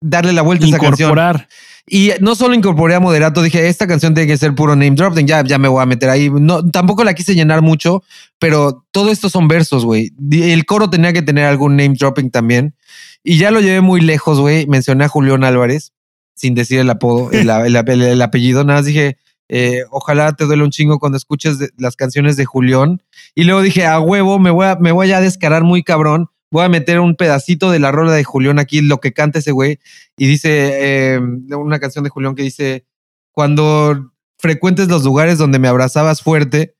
darle la vuelta a esa canción. Incorporar. Y no solo incorporé a Moderato, dije, esta canción tiene que ser puro name dropping, ya, ya me voy a meter ahí. No, tampoco la quise llenar mucho, pero todo esto son versos, güey. El coro tenía que tener algún name dropping también. Y ya lo llevé muy lejos, güey. Mencioné a Julián Álvarez, sin decir el apodo, el, el- el- el apellido. Nada más dije, eh, ojalá te duele un chingo cuando escuches las canciones de Julián. Y luego dije, a huevo, me voy a, descarar muy cabrón. Voy a meter un pedacito de la rola de Julián aquí, lo que canta ese güey. Y dice eh, una canción de Julián que dice, cuando frecuentes los lugares donde me abrazabas fuerte.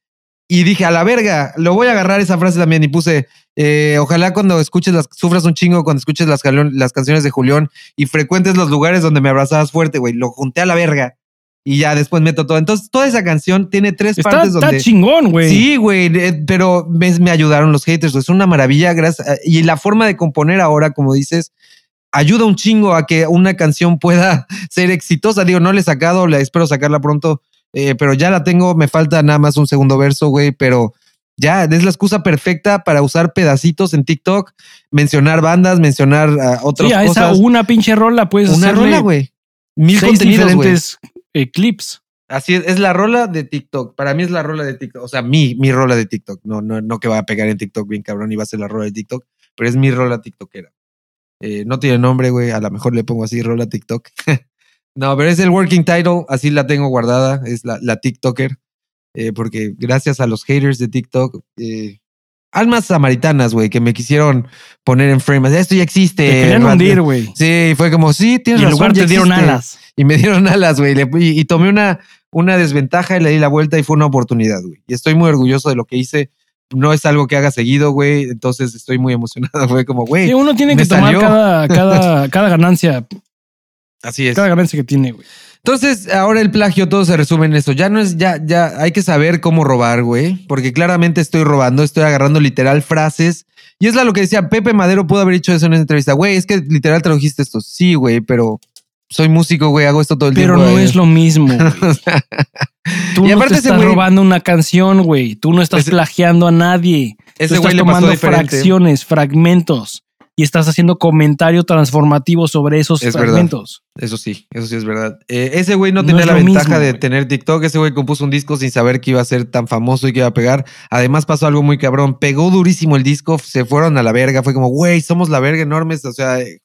Y dije, a la verga, lo voy a agarrar esa frase también. Y puse, eh, ojalá cuando escuches las, sufras un chingo cuando escuches las, las canciones de Julián y frecuentes los lugares donde me abrazabas fuerte, güey. Lo junté a la verga. Y ya después meto todo. Entonces, toda esa canción tiene tres Está, partes está donde. chingón, güey. Sí, güey, eh, pero me, me ayudaron los haters, es una maravilla, gracias. a- y la forma de componer ahora, como dices, ayuda un chingo a que una canción pueda ser exitosa. Digo, no la he sacado, la espero sacarla pronto, eh, pero ya la tengo, me falta nada más un segundo verso, güey, pero ya es la excusa perfecta para usar pedacitos en TikTok, mencionar bandas, mencionar ah, otras Sí, a esa una pinche rola puedes una hacerle rola, güey. Mil contenidos, diferentes eh, clips. Así es, es la rola de TikTok. Para mí es la rola de TikTok. O sea, mi, mi rola de TikTok. No, no, no que va a pegar en TikTok bien cabrón y va a ser la rola de TikTok, pero es mi rola TikTokera. Eh, no tiene nombre, güey. A lo mejor le pongo así, rola TikTok. no, pero es el working title. Así la tengo guardada. Es la, la TikToker. Eh, porque gracias a los haters de TikTok, eh, almas samaritanas, güey, que me quisieron poner en frame. Esto ya existe. Te querían hundir, güey. Sí, fue como, sí, Y tienes en razón. lugar te dieron alas. y me dieron alas, güey. Y, y tomé una, una desventaja y le di la vuelta y fue una oportunidad, güey. Y estoy muy orgulloso de lo que hice. No es algo que haga seguido, güey. Entonces estoy muy emocionado. Fue como, güey, Sí, uno tiene que tomar cada, cada, cada ganancia, así es. cada ganancia que tiene, güey. Entonces, ahora el plagio todo se resume en eso. Ya no es, ya, ya hay que saber cómo robar, güey. Porque claramente estoy robando, estoy agarrando literal frases. Y es la lo que decía Pepe Madero, pudo haber dicho eso en esa entrevista. Güey, es que literal tradujiste esto. Sí, güey, pero soy músico, güey, hago esto todo el Pero tiempo. no güey. es lo mismo. Tú Y no te estás güey- robando una canción, güey. Tú no estás Ese- plagiando a nadie. Ese Tú estás tomando fracciones, fragmentos. Y estás haciendo comentario transformativo sobre esos Es verdad. fragmentos. Eso sí, eso sí es verdad. Eh, ese güey no, No tenía la ventaja mismo, de güey. tener TikTok. Ese güey compuso un disco sin saber que iba a ser tan famoso y que iba a pegar. Además pasó algo muy cabrón. Pegó durísimo el disco, se fueron a la verga. Fue como, güey, somos la verga enormes. O sea, eh,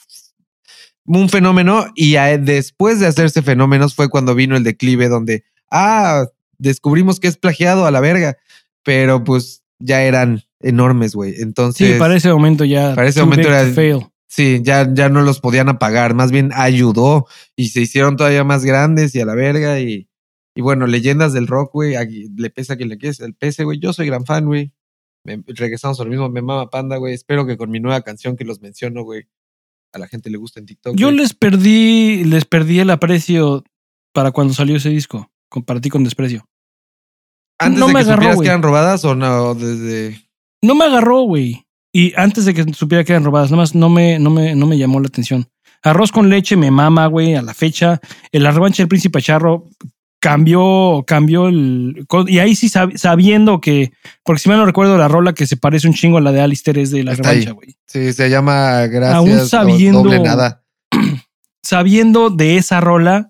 un fenómeno. Y después de hacerse fenómenos fue cuando vino el declive donde, ah, descubrimos que es plagiado a la verga. Pero pues ya eran enormes, güey. Entonces... Sí, para ese momento ya. para ese momento era- fail. Sí, ya, ya no los podían apagar, más bien ayudó y se hicieron todavía más grandes y a la verga y, y bueno, leyendas del rock, güey, le pesa que le quede el pese, güey, yo soy gran fan, güey. Regresamos a lo mismo, me mama panda, güey, espero que con mi nueva canción que los menciono, güey, a la gente le guste en TikTok. Yo les perdí, les perdí el aprecio para cuando salió ese disco. Compartí con desprecio. Antes no de me que agarró, supieras que eran robadas o no, desde... No me agarró, güey. Y antes de que supiera que eran robadas, nada más no me, no me, no me llamó la atención. Arroz con leche me mama, güey, a la fecha. En la revancha del príncipe charro cambió, cambió el. Y ahí sí sab- sabiendo que. Porque si mal no recuerdo, la rola que se parece un chingo a la de Alistair es de la Está revancha, güey. Sí, se llama Gracias. Aún sabiendo- Doble nada. Sabiendo de esa rola.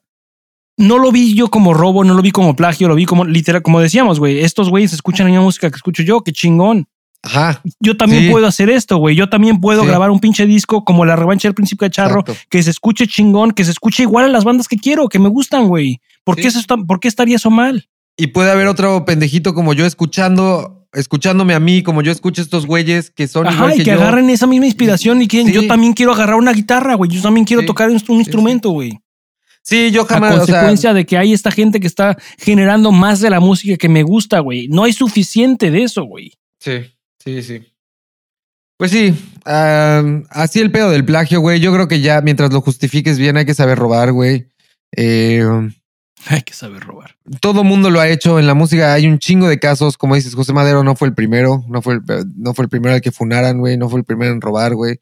No lo vi yo como robo, no lo vi como plagio, lo vi como literal, como decíamos, güey. Estos güeyes escuchan la misma música que escucho yo, qué chingón. Ajá. Yo también Sí. puedo hacer esto, güey. Yo también puedo Sí. grabar un pinche disco como La Revancha del Príncipe Charro, exacto. que se escuche chingón, que se escuche igual a las bandas que quiero, que me gustan, güey. ¿Por, Sí. qué eso está- ¿Por qué estaría eso mal? Y puede haber otro pendejito como yo escuchando, escuchándome a mí, como yo escucho a estos güeyes que son Ajá, igual y que, que, yo. agarren esa misma inspiración y que yo también quiero agarrar una guitarra, güey. Yo también quiero tocar un, instrumento, güey. Sí, yo A jamás, o sea, consecuencia de que hay esta gente que está generando más de la música que me gusta, güey. No hay suficiente de eso, güey. sí, Sí, sí. Pues sí, así el pedo del plagio, güey. Yo creo que ya mientras lo justifiques bien hay que saber robar, güey. Eh, Hay que saber robar. todo mundo lo ha hecho en la música. Hay un chingo de casos, como dices, José Madero no fue el primero, no fue el, no fue el primero al que funaran, güey, no fue el primero en robar, güey.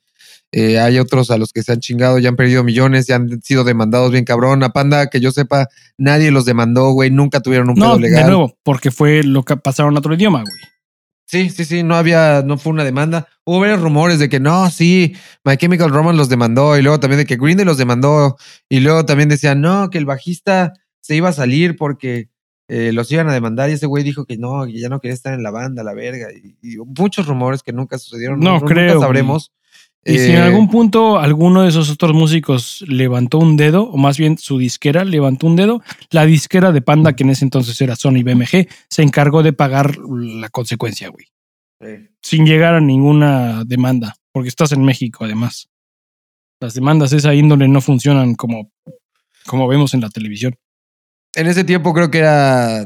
Eh, hay otros a los que se han chingado, ya han perdido millones, ya han sido demandados bien cabrón. A Panda, que yo sepa, nadie los demandó, güey, nunca tuvieron un No, pedo legal. de nuevo, porque fue lo que pasaron a otro idioma, güey. Sí, sí, sí, no había, no fue una demanda. Hubo varios rumores de que no, sí, My Chemical Romance los demandó y luego también de que Green Day los demandó y luego también decían, no, que el bajista se iba a salir porque eh, los iban a demandar y ese güey dijo que no, que ya no quería estar en la banda, la verga. Y, y muchos rumores que nunca sucedieron. No, nunca creo, güey. sabremos. Y si en Eh, algún punto alguno de esos otros músicos levantó un dedo, o más bien su disquera levantó un dedo, la disquera de Panda, que en ese entonces era Sony BMG, se encargó de pagar la consecuencia, güey. eh, Sin llegar a ninguna demanda, porque estás en México, además. Las demandas de esa índole no funcionan como, como vemos en la televisión. En ese tiempo creo que era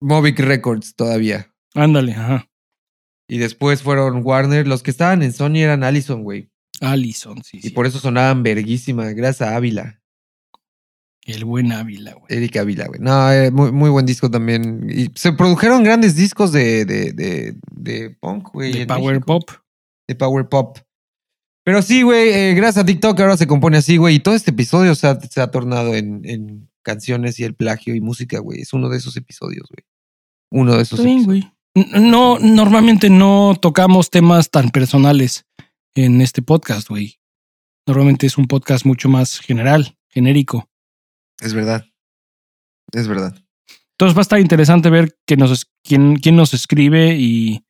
Movic Records todavía. Ándale, ajá. Y después fueron Warner. Los que estaban en Sony eran Allison, güey. Allison, sí, Y sí. por eso sonaban verguísima, gracias a Ávila. El buen Ávila, güey. Erika Ávila, güey. No, eh, muy, muy buen disco también. Y se produjeron grandes discos de, de, de, de punk, güey. De Power México. Pop. De Power Pop. Pero sí, güey, eh, gracias a TikTok ahora se compone así, güey. Y todo este episodio se ha, se ha tornado en, en canciones y el plagio y música, güey. Es uno de esos episodios, güey. Uno de esos Está bien, episodios. güey. No, normalmente no tocamos temas tan personales en este podcast, güey. Normalmente es un podcast mucho más general, genérico. Es verdad. Es verdad. Entonces va a estar interesante ver que nos, es- quién, quién nos escribe y,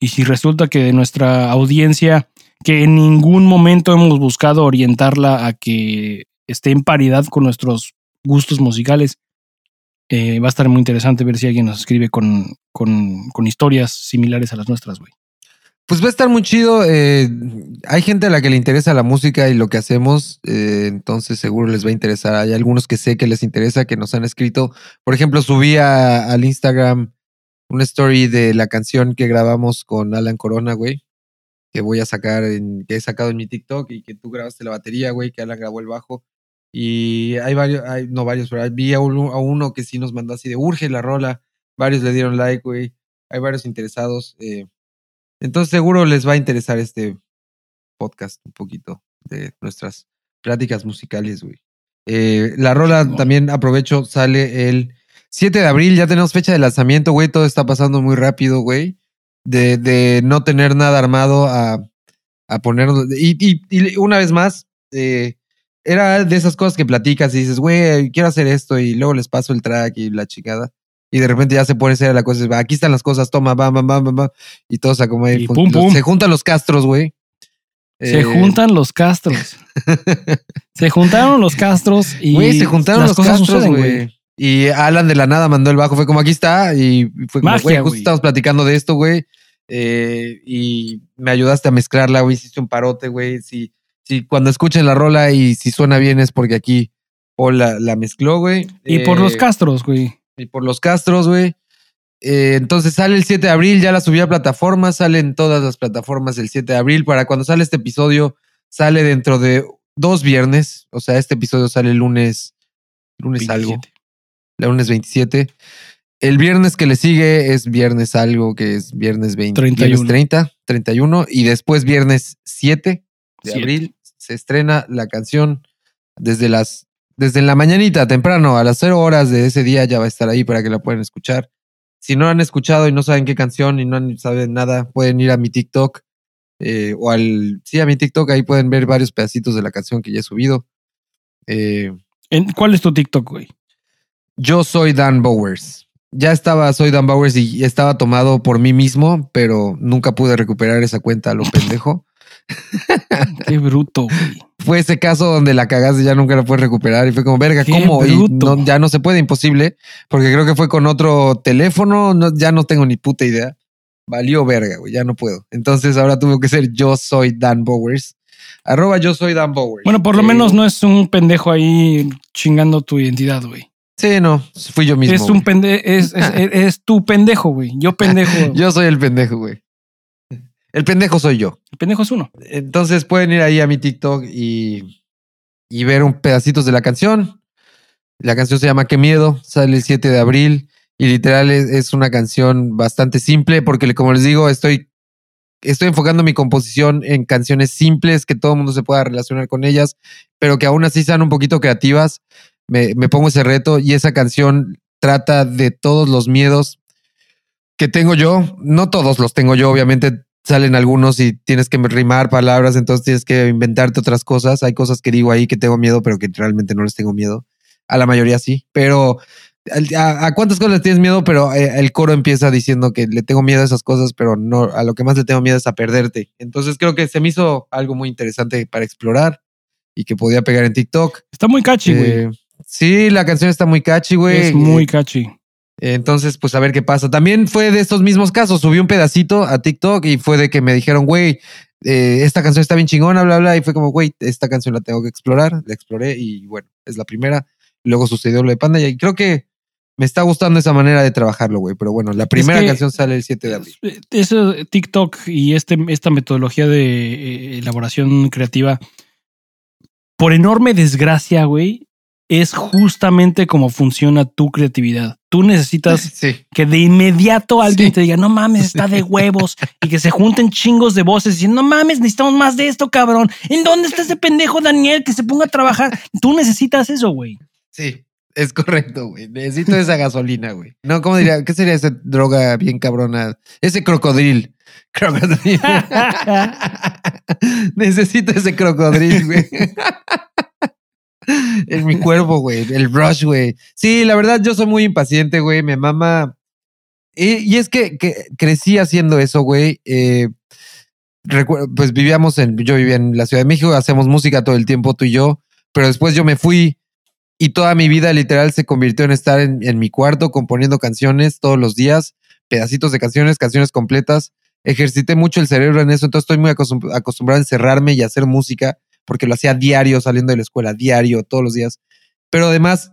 y si resulta que de nuestra audiencia, que en ningún momento hemos buscado orientarla a que esté en paridad con nuestros gustos musicales, eh, va a estar muy interesante ver si alguien nos escribe con, con, con historias similares a las nuestras, güey. Pues va a estar muy chido. eh, hay gente a la que le interesa la música y lo que hacemos, eh, entonces seguro les va a interesar. Hay algunos que sé que les interesa, que nos han escrito. Por ejemplo, subí a- al Instagram una story de la canción que grabamos con Alan Corona, güey, que voy a sacar, en, que he sacado en mi TikTok y que tú grabaste la batería, güey, que Alan grabó el bajo. Y hay varios, hay, no varios, pero vi a uno, a uno que sí nos mandó así de urge la rola. Varios le dieron like, güey. Hay varios interesados. eh, entonces seguro les va a interesar este podcast un poquito de nuestras pláticas musicales, güey. Eh, la rola también aprovecho, sale el 7 de abril, ya tenemos fecha de lanzamiento, güey, todo está pasando muy rápido, güey. De, de no tener nada armado a, a ponernos. Y, y- y una vez más, eh, era de esas cosas que platicas y dices, güey, quiero hacer esto y luego les paso el track y la chingada. Y de repente ya se pone seria la cosa. Aquí están las cosas, toma, bam, bam, bam, bam. Y todo se acomoda. Y y pum, pum. Se juntan los castros, güey. Se Eh, juntan los castros. se juntaron los castros y Güey, se juntaron las los cosas castros, güey. Y Alan de la nada mandó el bajo. Fue como aquí está. Y fue como, güey, justo güey. estábamos platicando de esto, güey. Eh, y me ayudaste a mezclarla, güey. Hiciste un parote, güey. Si, si cuando escuchen la rola y si suena bien es porque aquí Paul la, la mezcló, güey. Y por los Eh, castros, güey. y por los Castros, güey. Eh, entonces sale el 7 de abril, ya la subí a plataformas, sale en todas las plataformas el 7 de abril. Para cuando sale este episodio, sale dentro de dos viernes. O sea, este episodio sale el lunes, lunes algo, 27. el lunes 27. El viernes que le sigue es viernes algo, que es viernes 20, 31. viernes 30, 31. Y después viernes 7 de abril se estrena la canción desde las desde la mañanita temprano a las 0 horas de ese día ya va a estar ahí para que la puedan escuchar. Si no han escuchado y no saben qué canción y no han- saben nada, pueden ir a mi TikTok eh, o al sí a mi TikTok ahí pueden ver varios pedacitos de la canción que ya he subido. Eh, En- ¿Cuál es tu TikTok, güey? yo soy Dan Bowers. Ya estaba, soy Dan Bowers y estaba tomado por mí mismo, pero nunca pude recuperar esa cuenta a lo pendejo. Qué bruto, güey. fue ese caso donde la cagaste y ya nunca la puedes recuperar y fue como, verga, Qué ¿cómo? Y no- ya no se puede, imposible, porque creo que fue con otro teléfono, no- ya no tengo ni puta idea. Valió verga, güey, ya no puedo. Entonces ahora tuvo que ser yo soy Dan Bowers. Arroba yo soy Dan Bowers. Bueno, por lo Eh, menos no es un pendejo ahí chingando tu identidad, güey. Sí, no, fui yo mismo. Es un pende es- es tu pendejo, güey. Yo pendejo. Yo soy el pendejo, güey. El pendejo soy yo. El pendejo es uno. Entonces pueden ir ahí a mi TikTok y, y ver un pedacitos de la canción. La canción se llama Qué miedo, sale el 7 de abril y literal es, es una canción bastante simple porque como les digo, estoy, estoy enfocando mi composición en canciones simples que todo el mundo se pueda relacionar con ellas, pero que aún así sean un poquito creativas. Me, me pongo ese reto y esa canción trata de todos los miedos que tengo yo. No todos los tengo yo, obviamente salen algunos y tienes que rimar palabras, entonces tienes que inventarte otras cosas. Hay cosas que digo ahí que tengo miedo, pero que realmente no les tengo miedo. A la mayoría sí, pero a, a cuántas cosas le tienes miedo, pero eh, el coro empieza diciendo que le tengo miedo a esas cosas, pero no, a lo que más le tengo miedo es a perderte. Entonces creo que se me hizo algo muy interesante para explorar y que podía pegar en TikTok. Está muy catchy, güey. Eh, sí, la canción está muy catchy, güey. es muy catchy. Entonces, pues a ver qué pasa. También fue de estos mismos casos. Subí un pedacito a TikTok y fue de que me dijeron, güey, eh, esta canción está bien chingona, bla, bla. Y fue como, güey, esta canción la tengo que explorar. La exploré y bueno, es la primera. Luego sucedió lo de Panda y creo que me está gustando esa manera de trabajarlo, güey. Pero bueno, la primera que- canción sale el 7 de abril. Eh, Eso, TikTok y este, esta metodología de eh, elaboración creativa, por enorme desgracia, güey, es justamente como funciona tu creatividad. Tú necesitas Sí. que de inmediato alguien Sí. te diga, no mames, está de huevos, y que se junten chingos de voces diciendo, no mames, necesitamos más de esto, cabrón. ¿En dónde está ese pendejo Daniel que se ponga a trabajar? Tú necesitas eso, güey. Sí, es correcto, güey. Necesito esa gasolina, güey. No, ¿cómo diría? ¿Qué sería esa droga bien cabrona? Ese crocodril. Crocodril. Necesito ese crocodril, güey. en mi cuerpo, güey. El rush, güey. Sí, la verdad, yo soy muy impaciente, güey. Me mama. Y, y es que, crecí haciendo eso, güey. Eh, pues vivíamos en, yo vivía en la Ciudad de México, hacemos música todo el tiempo, tú y yo, pero después yo me fui y toda mi vida literal se convirtió en estar en, en mi cuarto componiendo canciones todos los días, pedacitos de canciones, canciones completas. Ejercité mucho el cerebro en eso, entonces estoy muy acostum- acostumbrado a encerrarme y hacer música, porque lo hacía diario saliendo de la escuela, diario, todos los días. Pero además,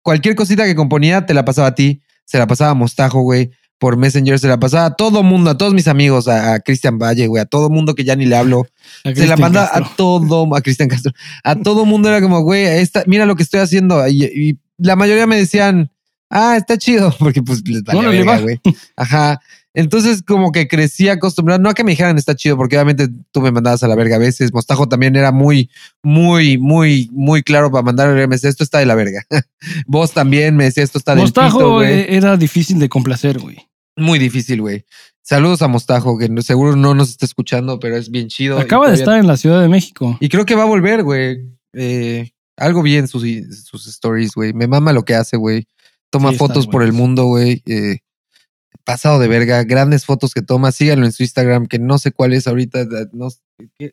cualquier cosita que componía te la pasaba a ti, se la pasaba a Mostajo, güey, por Messenger, se la pasaba a todo mundo, a todos mis amigos, a, a Cristian Valle, güey, a todo mundo que ya ni le hablo. A Se la Cristian manda Castro. a todo, a Cristian Castro, a todo mundo era como, güey, esta, mira lo que estoy haciendo. Y, y la mayoría me decían, ah, está chido, porque pues les valía güey. Ajá. Entonces, como que crecí acostumbrado, no a que me dijeran está chido, porque obviamente tú me mandabas a la verga a veces. Mostajo también era muy, muy, muy, muy claro para mandar me decía, esto está de la verga. Vos también me decía, esto está del Mostajo pito, güey. eh, era difícil de complacer, güey. Muy difícil, güey. Saludos a Mostajo, que seguro no nos está escuchando, pero es bien chido. Acaba de estar en la Ciudad de México. y creo que va a volver, güey. Eh, algo bien sus, sus stories, güey. Me mama lo que hace, güey. Toma Sí, fotos por el mundo, güey. Eh, pasado de verga. Grandes fotos que toma. Síganlo en su Instagram, que no sé cuál es ahorita. No,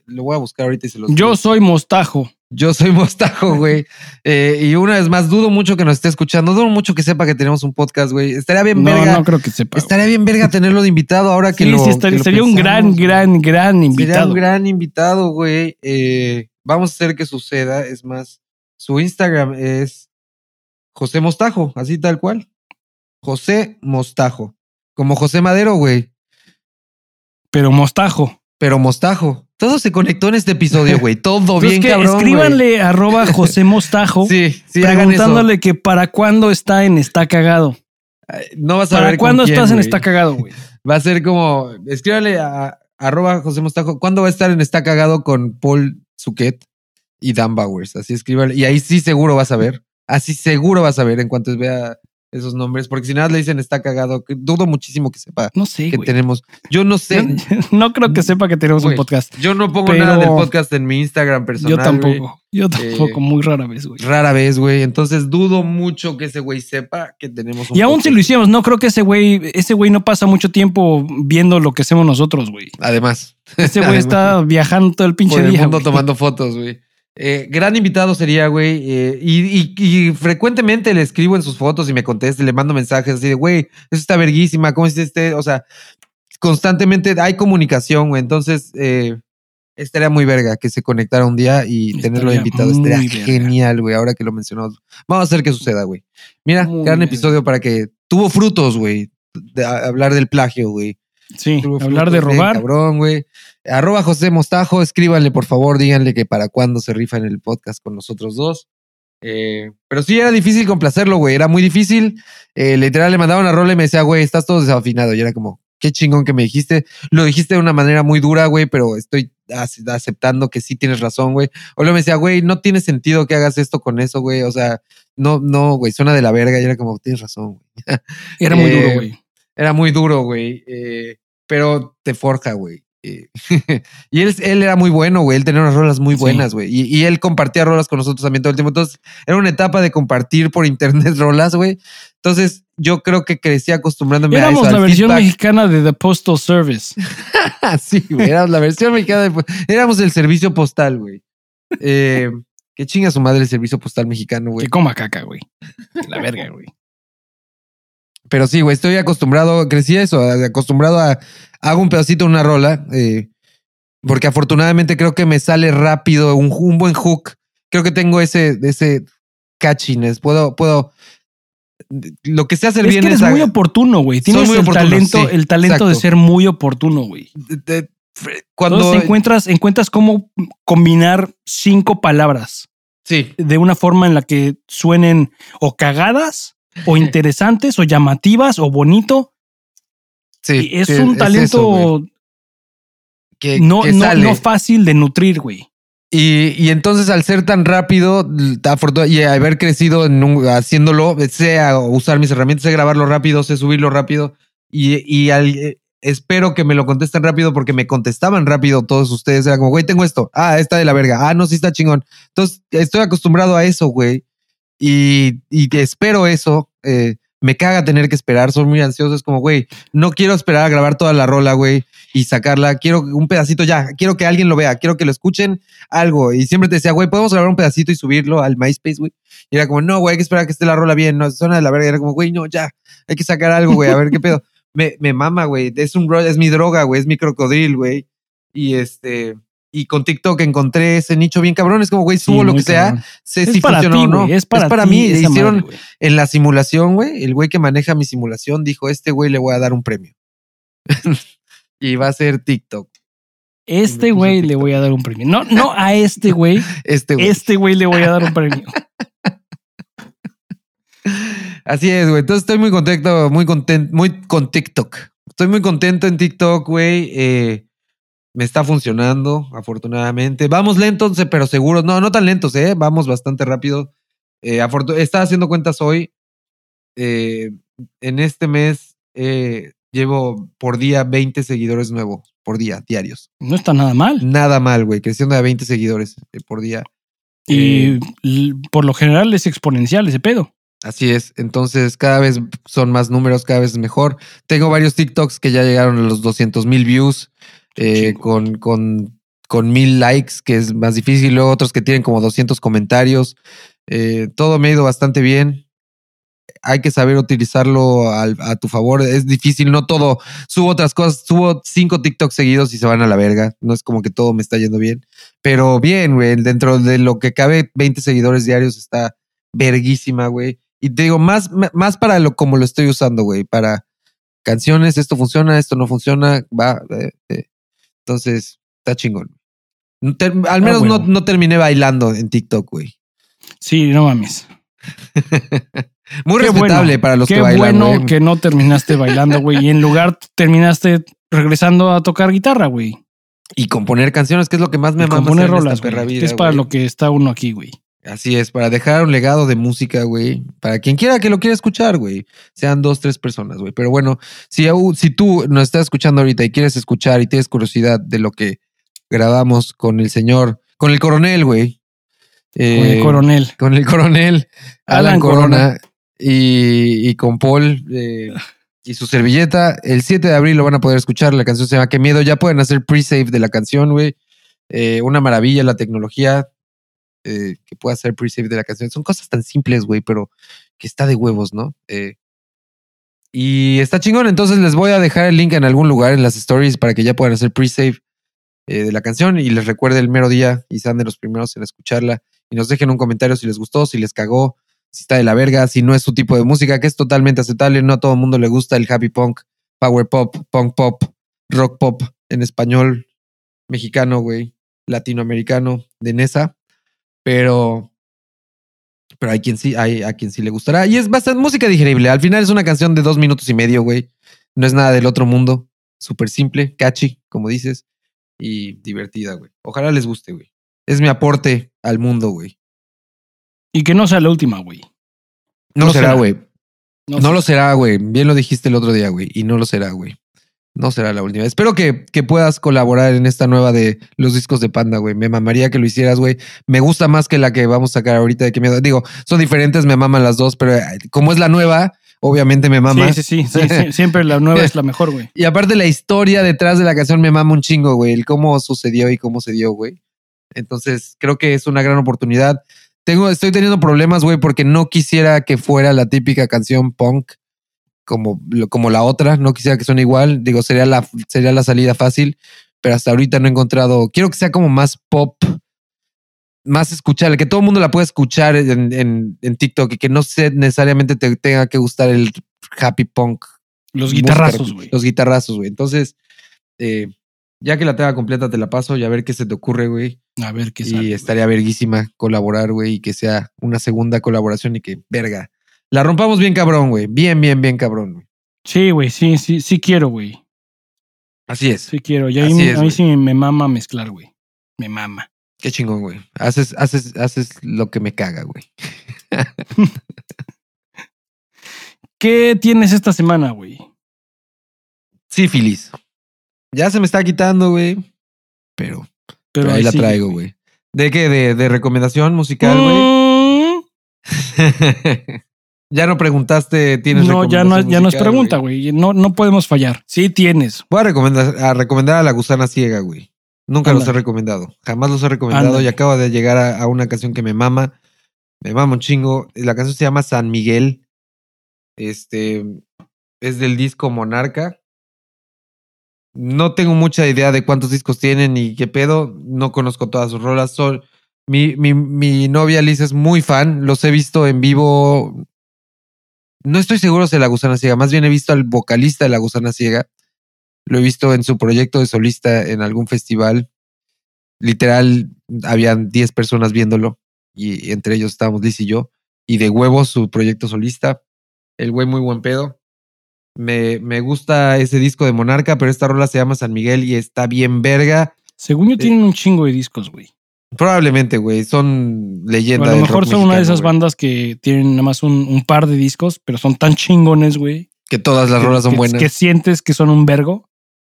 lo voy a buscar ahorita y se los Yo soy Mostajo. Yo soy Mostajo, güey. Eh, y una vez más, dudo mucho que nos esté escuchando. Dudo mucho que sepa que tenemos un podcast, güey. Estaría bien No, verga. no creo que sepa. Estaría bien verga tenerlo de invitado ahora que Sí, lo. sí, estaría- que lo sería un gran, gran, gran Sería invitado. un gran invitado, güey. Eh, vamos a hacer que suceda. Es más, su Instagram es José Mostajo, así tal cual. José Mostajo. Como José Madero, güey. Pero Mostajo. Pero Mostajo. Todo se conectó en este episodio, güey. Todo Entonces, bien, que cabrón. güey. escríbanle arroba José Mostajo Sí, sí, hagan eso. preguntándole que para cuándo está en Está Cagado. No vas a ¿Para ver con cuándo quién, estás en. Está Cagado, güey? Va a ser como, escríbale a arroba José Mostajo, ¿cuándo va a estar en Está Cagado con Paul Zuquet y Dan Bowers? Así escríbale. Y ahí sí seguro vas a ver. Así seguro vas a ver en cuanto vea esos nombres. Porque si nada le dicen Está Cagado, que dudo muchísimo que sepa No sé, que güey. tenemos. Yo no sé. No creo que sepa que tenemos Güey, un podcast. Yo no pongo nada del podcast en mi Instagram personal. Yo güey. tampoco. Yo tampoco, Eh, muy rara vez, güey. Rara vez, güey. Entonces dudo mucho que ese güey sepa que tenemos un Y aún si lo hicimos, no creo que ese güey, ese güey no pasa mucho tiempo viendo lo que hacemos nosotros, güey. Además. Ese güey está viajando todo el pinche por el día. mundo tomando fotos, güey. Eh, gran invitado sería, güey. eh, y, y- y frecuentemente le escribo en sus fotos y me contesta, y le mando mensajes así de, güey, eso está verguísima, ¿cómo es este? O sea, constantemente hay comunicación, güey. Entonces, eh, estaría muy verga que se conectara un día y tenerlo invitado. Estaría verga. genial, güey, ahora que lo mencionamos. Vamos a hacer que suceda, güey. Mira, Muy gran verga. episodio para que tuvo frutos, güey. De hablar del plagio, güey. Sí, Tuvo hablar de robar. Cabrón, güey. Arroba José Mostajo, escríbanle por favor, díganle que para cuándo se rifa en el podcast con nosotros dos. Eh, pero sí era difícil complacerlo, güey. Era muy difícil. Eh, literal le mandaba una rola y me decía, güey, estás todo desafinado. Y era como, qué chingón que me dijiste. Lo dijiste de una manera muy dura, güey, pero estoy ac- aceptando que sí tienes razón, güey. O luego me decía, güey, no tiene sentido que hagas esto con eso, güey. O sea, no, no, güey, suena de la verga. Y era como, tienes razón, güey. Era muy Eh, duro, güey. Era muy duro, güey. eh, pero te forja, güey. Eh. y él, él era muy bueno, güey. Él tenía unas rolas muy buenas, güey. Y, y él compartía rolas con nosotros también todo el tiempo. Entonces, era una etapa de compartir por internet rolas, güey. Entonces, yo creo que crecí acostumbrándome a Éramos eso. la al versión feedback. mexicana de The Postal Service. sí, güey. Éramos la versión mexicana. de- éramos el servicio postal, güey. Eh, que chinga su madre el servicio postal mexicano, güey. Que coma caca, güey. La verga, güey. Pero sí, güey, estoy acostumbrado, crecí a eso, acostumbrado a hago un pedacito una rola, eh, porque afortunadamente creo que me sale rápido un, un buen hook. Creo que tengo ese, ese catchiness. Puedo, puedo. Lo que sé hacer Es bien que eres es. muy oportuno, güey. Tienes el oportuno, talento, sí, el talento de ser muy oportuno, güey. cuando. Entonces encuentras, encuentras cómo combinar cinco palabras sí, de una forma en la que suenen o cagadas, o interesantes, o llamativas, o bonito. sí. Y es sí, un talento que, no, que no, no fácil de nutrir, güey. Y, y entonces al ser tan rápido y haber crecido en un- haciéndolo, sé usar mis herramientas, sé grabarlo rápido, sé subirlo rápido y, y al- eh, espero que me lo contesten rápido porque me contestaban rápido todos ustedes. Era como, güey, tengo esto. Ah, está de la verga. Ah, no, sí está chingón. Entonces estoy acostumbrado a eso, güey. Y, y que espero eso. eh, me caga tener que esperar. Soy muy ansioso. Es como, güey, no quiero esperar a grabar toda la rola, güey, y sacarla. Quiero un pedacito ya. Quiero que alguien lo vea. Quiero que lo escuchen algo. Y siempre te decía, güey, podemos grabar un pedacito y subirlo al MySpace, güey. Y era como, no, güey, hay que esperar a que esté la rola bien. No, suena de la verga. Era como, güey, no, ya. Hay que sacar algo, güey. A ver qué pedo. Me, me mama, güey. Es un es mi droga, güey. Es mi crocodril, güey. Y este. Y con TikTok encontré ese nicho bien cabrón. Es como, güey, subo Sí, lo que sea. Sé Es si para ti, funcionó o no. güey. Es para, ti mí. Hicieron madre, en la simulación, güey. El güey que maneja mi simulación dijo: Este güey le voy a dar un premio. y va a ser TikTok. Este güey le voy a dar un premio. No, no a este güey. Este güey. Este güey le voy a dar un premio. Así es, güey. Entonces estoy muy contento, muy contento, muy con TikTok. Estoy muy contento en TikTok, güey. Eh, me está funcionando, afortunadamente. Vamos lentos, pero seguros. No, no tan lentos, ¿eh? Vamos bastante rápido. Eh, estaba haciendo cuentas hoy. Eh, en este mes eh, llevo por día 20 seguidores nuevos, por día, diarios. No está nada mal. Nada mal, güey. Creciendo de 20 seguidores por día. Y por lo general es exponencial ese pedo. Así es. Entonces, cada vez son más números, cada vez es mejor. Tengo varios TikToks que ya llegaron a los 200 mil views eh, con, con, con mil likes, que es más difícil. Luego otros que tienen como 200 comentarios. Eh, todo me ha ido bastante bien. Hay que saber utilizarlo al- a tu favor. Es difícil, no todo. Subo otras cosas. Subo cinco TikToks seguidos y se van a la verga. No es como que todo me está yendo bien. Pero bien, güey. Dentro de lo que cabe, 20 seguidores diarios está verguísima, güey. Y te digo, más, más para lo como lo estoy usando, güey. Para canciones, esto funciona, esto no funciona, va. eh, eh. Entonces, está chingón. Ter- al menos no, bueno. no terminé bailando en TikTok, güey. Sí, no mames. Muy Qué respetable bueno, para los Qué que bailan, bueno güey. que no terminaste bailando, güey. Y en lugar terminaste regresando a tocar guitarra, güey. Y componer canciones, que es lo que más me mama componer rolas, esta perra güey. vida, Que es para güey. lo que está uno aquí, güey. Así es, para dejar un legado de música, güey. Para quien quiera que lo quiera escuchar, güey. Sean dos, tres personas, güey. Pero bueno, si, si tú nos estás escuchando ahorita y quieres escuchar y tienes curiosidad de lo que grabamos con el señor, con el coronel, güey. Con eh, el coronel. con el coronel Alan, Alan Corona, Corona. Y, y con Paul eh, y su servilleta. El 7 de abril lo van a poder escuchar. La canción se llama Qué miedo. Ya pueden hacer pre-save de la canción, güey. Eh, una maravilla la tecnología eh, que pueda hacer pre-save de la canción. Son cosas tan simples, güey, pero que está de huevos, ¿no? Eh, y está chingón. Entonces les voy a dejar el link en algún lugar en las stories para que ya puedan hacer pre-save eh, de la canción y les recuerde el mero día y sean de los primeros en escucharla y nos dejen un comentario si les gustó, si les cagó, si está de la verga, si no es su tipo de música, que es totalmente aceptable. No a todo el mundo le gusta el happy punk, power pop, punk pop, rock pop en español, mexicano, güey, latinoamericano, de Nesa, pero pero hay quien sí, hay a quien sí le gustará. Y es bastante música digerible. Al final es una canción de dos minutos y medio, güey. No es nada del otro mundo. Súper simple, catchy, como dices, y divertida, güey. Ojalá les guste, güey. Es mi aporte al mundo, güey. Y que no sea la última, güey. No, No será, güey. No, lo será, güey. Bien lo dijiste el otro día, güey. Y no lo será, güey. No será la última. Espero que, que puedas colaborar en esta nueva de los discos de Panda, güey. Me mamaría que lo hicieras, güey. Me gusta más que la que vamos a sacar ahorita de que miedo. Digo, son diferentes, me maman las dos, pero eh, como es la nueva, obviamente me mama. Sí, sí, sí, sí, sí. Siempre la nueva es la mejor, güey. Y aparte la historia detrás de la canción me mama un chingo, güey. El cómo sucedió y cómo se dio, güey. Entonces, creo que es una gran oportunidad. Tengo, estoy teniendo problemas, güey, porque no quisiera que fuera la típica canción punk como, como la otra. No quisiera que suene igual. Digo, sería la, sería la salida fácil, pero hasta ahorita no he encontrado. Quiero que sea como más pop, más escuchable, que todo el mundo la pueda escuchar en, en, en TikTok y que no sé necesariamente te tenga que gustar el happy punk Los guitarrazos, güey. Los guitarrazos, güey. Entonces, eh, ya que la tenga completa, te la paso y a ver qué se te ocurre, güey. A ver qué Y sale. güey. estaría verguísima colaborar, güey, y que sea una segunda colaboración y que, verga, la rompamos bien cabrón, güey. Bien, bien, bien cabrón, güey. Sí, güey, sí, sí, sí quiero, güey. Así es. Sí quiero. Y ahí me- es, sí me mama mezclar, güey. Me mama. Qué chingón, güey. Haces, haces, haces lo que me caga, güey. ¿Qué tienes esta semana, güey? Sífilis. Ya se me está quitando, güey. Pero, pero ahí la traigo, güey. ¿De qué? ¿De, de recomendación musical, güey? Mm, ya no preguntaste, ¿tienes no, ya no, ya no es pregunta, güey. No, no podemos fallar. Sí tienes. Voy a recomendar, a recomendar a la gusana ciega, güey. Nunca los he recomendado. Jamás los he recomendado y acabo de llegar a, a una canción que me mama. Me mama un chingo. La canción se llama San Miguel. Este es del disco Monarca. No tengo mucha idea de cuántos discos tienen y qué pedo. No conozco todas sus rolas. Sol- mi, mi, mi novia Liz es muy fan. Los he visto en vivo. No estoy seguro si la gusana ciega. Más bien he visto al vocalista de la gusana ciega. Lo he visto en su proyecto de solista en algún festival. Literal, habían 10 personas viéndolo y entre ellos estábamos Liz y yo. Y de huevos su proyecto solista. El güey muy buen pedo. Me, me gusta ese disco de Monarca, pero esta rola se llama San Miguel y está bien verga. Según yo, tienen un chingo de discos, güey. Probablemente, güey, son leyendas. a lo mejor son una de esas bandas que tienen nada más un, un par de discos, pero son tan chingones, güey. Que todas las que- rolas son que- buenas. Que sientes que son un vergo,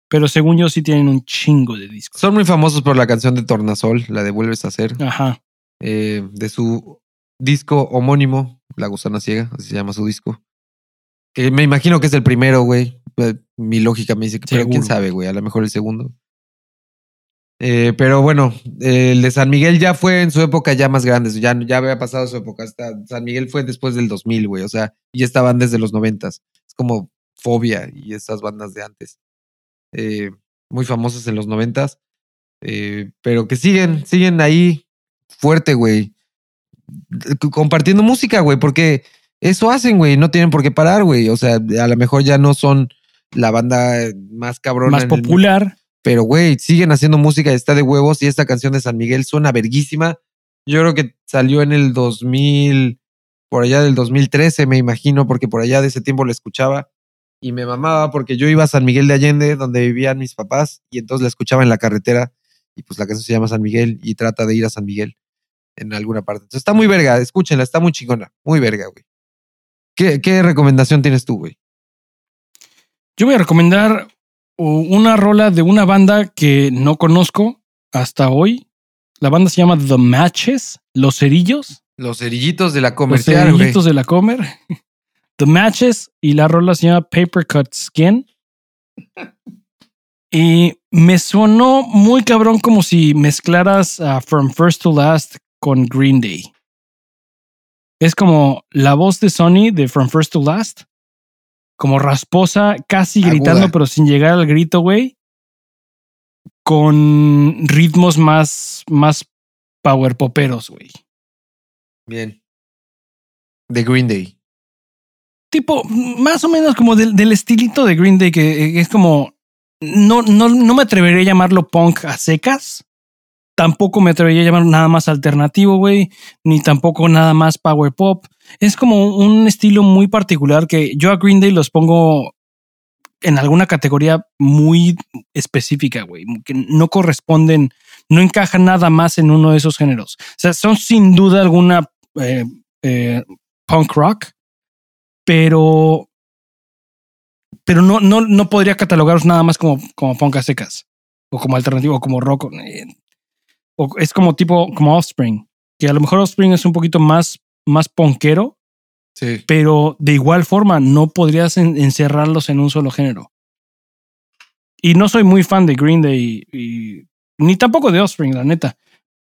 pero según yo sí tienen un chingo de discos. Son muy famosos por la canción de Tornasol, la de Vuelves a hacer. Ajá. eh, de su disco homónimo, La Gusana Ciega, así se llama su disco. Que me imagino que es el primero, güey. Eh, Mi lógica me dice que, pero quién sabe, güey, a lo mejor el segundo. Eh, pero bueno, el de San Miguel ya fue en su época ya más grande, ya, ya había pasado su época. Hasta San Miguel fue después del 2000, güey, o sea, y estaban desde los 90. Es como Fobia y estas bandas de antes. Eh, muy famosas en los 90, eh, pero que siguen, siguen ahí fuerte, güey. Compartiendo música, güey, porque eso hacen, güey. No tienen por qué parar, güey. O sea, a lo mejor ya no son la banda más cabrona. Más popular. Pero, güey, siguen haciendo música y está de huevos. Y esta canción de San Miguel suena verguísima. Yo creo que salió en el 2000, por allá del 2013, me imagino, porque por allá de ese tiempo la escuchaba. Y me mamaba porque yo iba a San Miguel de Allende, donde vivían mis papás, y entonces la escuchaba en la carretera. Y pues la canción se llama San Miguel y trata de ir a San Miguel en alguna parte. Entonces está muy verga, escúchenla, está muy chingona, muy verga, güey. ¿Qué, qué recomendación tienes tú, güey? Yo voy a recomendar una rola de una banda que no conozco hasta hoy. La banda se llama The Matches, Los Cerillos. Los cerillitos de la Los comercial, güey. cerillitos de la Comer. The Matches y la rola se llama Paper Cut Skin. Y me sonó muy cabrón como si mezclaras a From First to Last con Green Day. Es como la voz de Sony de From First to Last, como rasposa, casi Aguda. gritando, pero sin llegar al grito, güey. Con ritmos más, más power poperos, güey. Bien. De Green Day. tipo, más o menos como del, del estilito de Green Day, que es como no, no, no me atrevería a llamarlo punk a secas. Tampoco me atrevería a llamarlo nada más alternativo, güey. Ni tampoco nada más power pop. Es como un estilo muy particular que yo a Green Day los pongo en alguna categoría muy específica, güey. Que no corresponden, no encajan nada más en uno de esos géneros. O sea, son sin duda alguna eh, eh, punk rock, pero pero no, no, no podría catalogaros nada más como, como punk a secas o como alternativo o como rock. Eh, O es como tipo, como Offspring, que a lo mejor Offspring es un poquito más, más punkero, Sí. pero de igual forma no podrías en- encerrarlos en un solo género. Y no soy muy fan de Green Day y, ni tampoco de Offspring, la neta.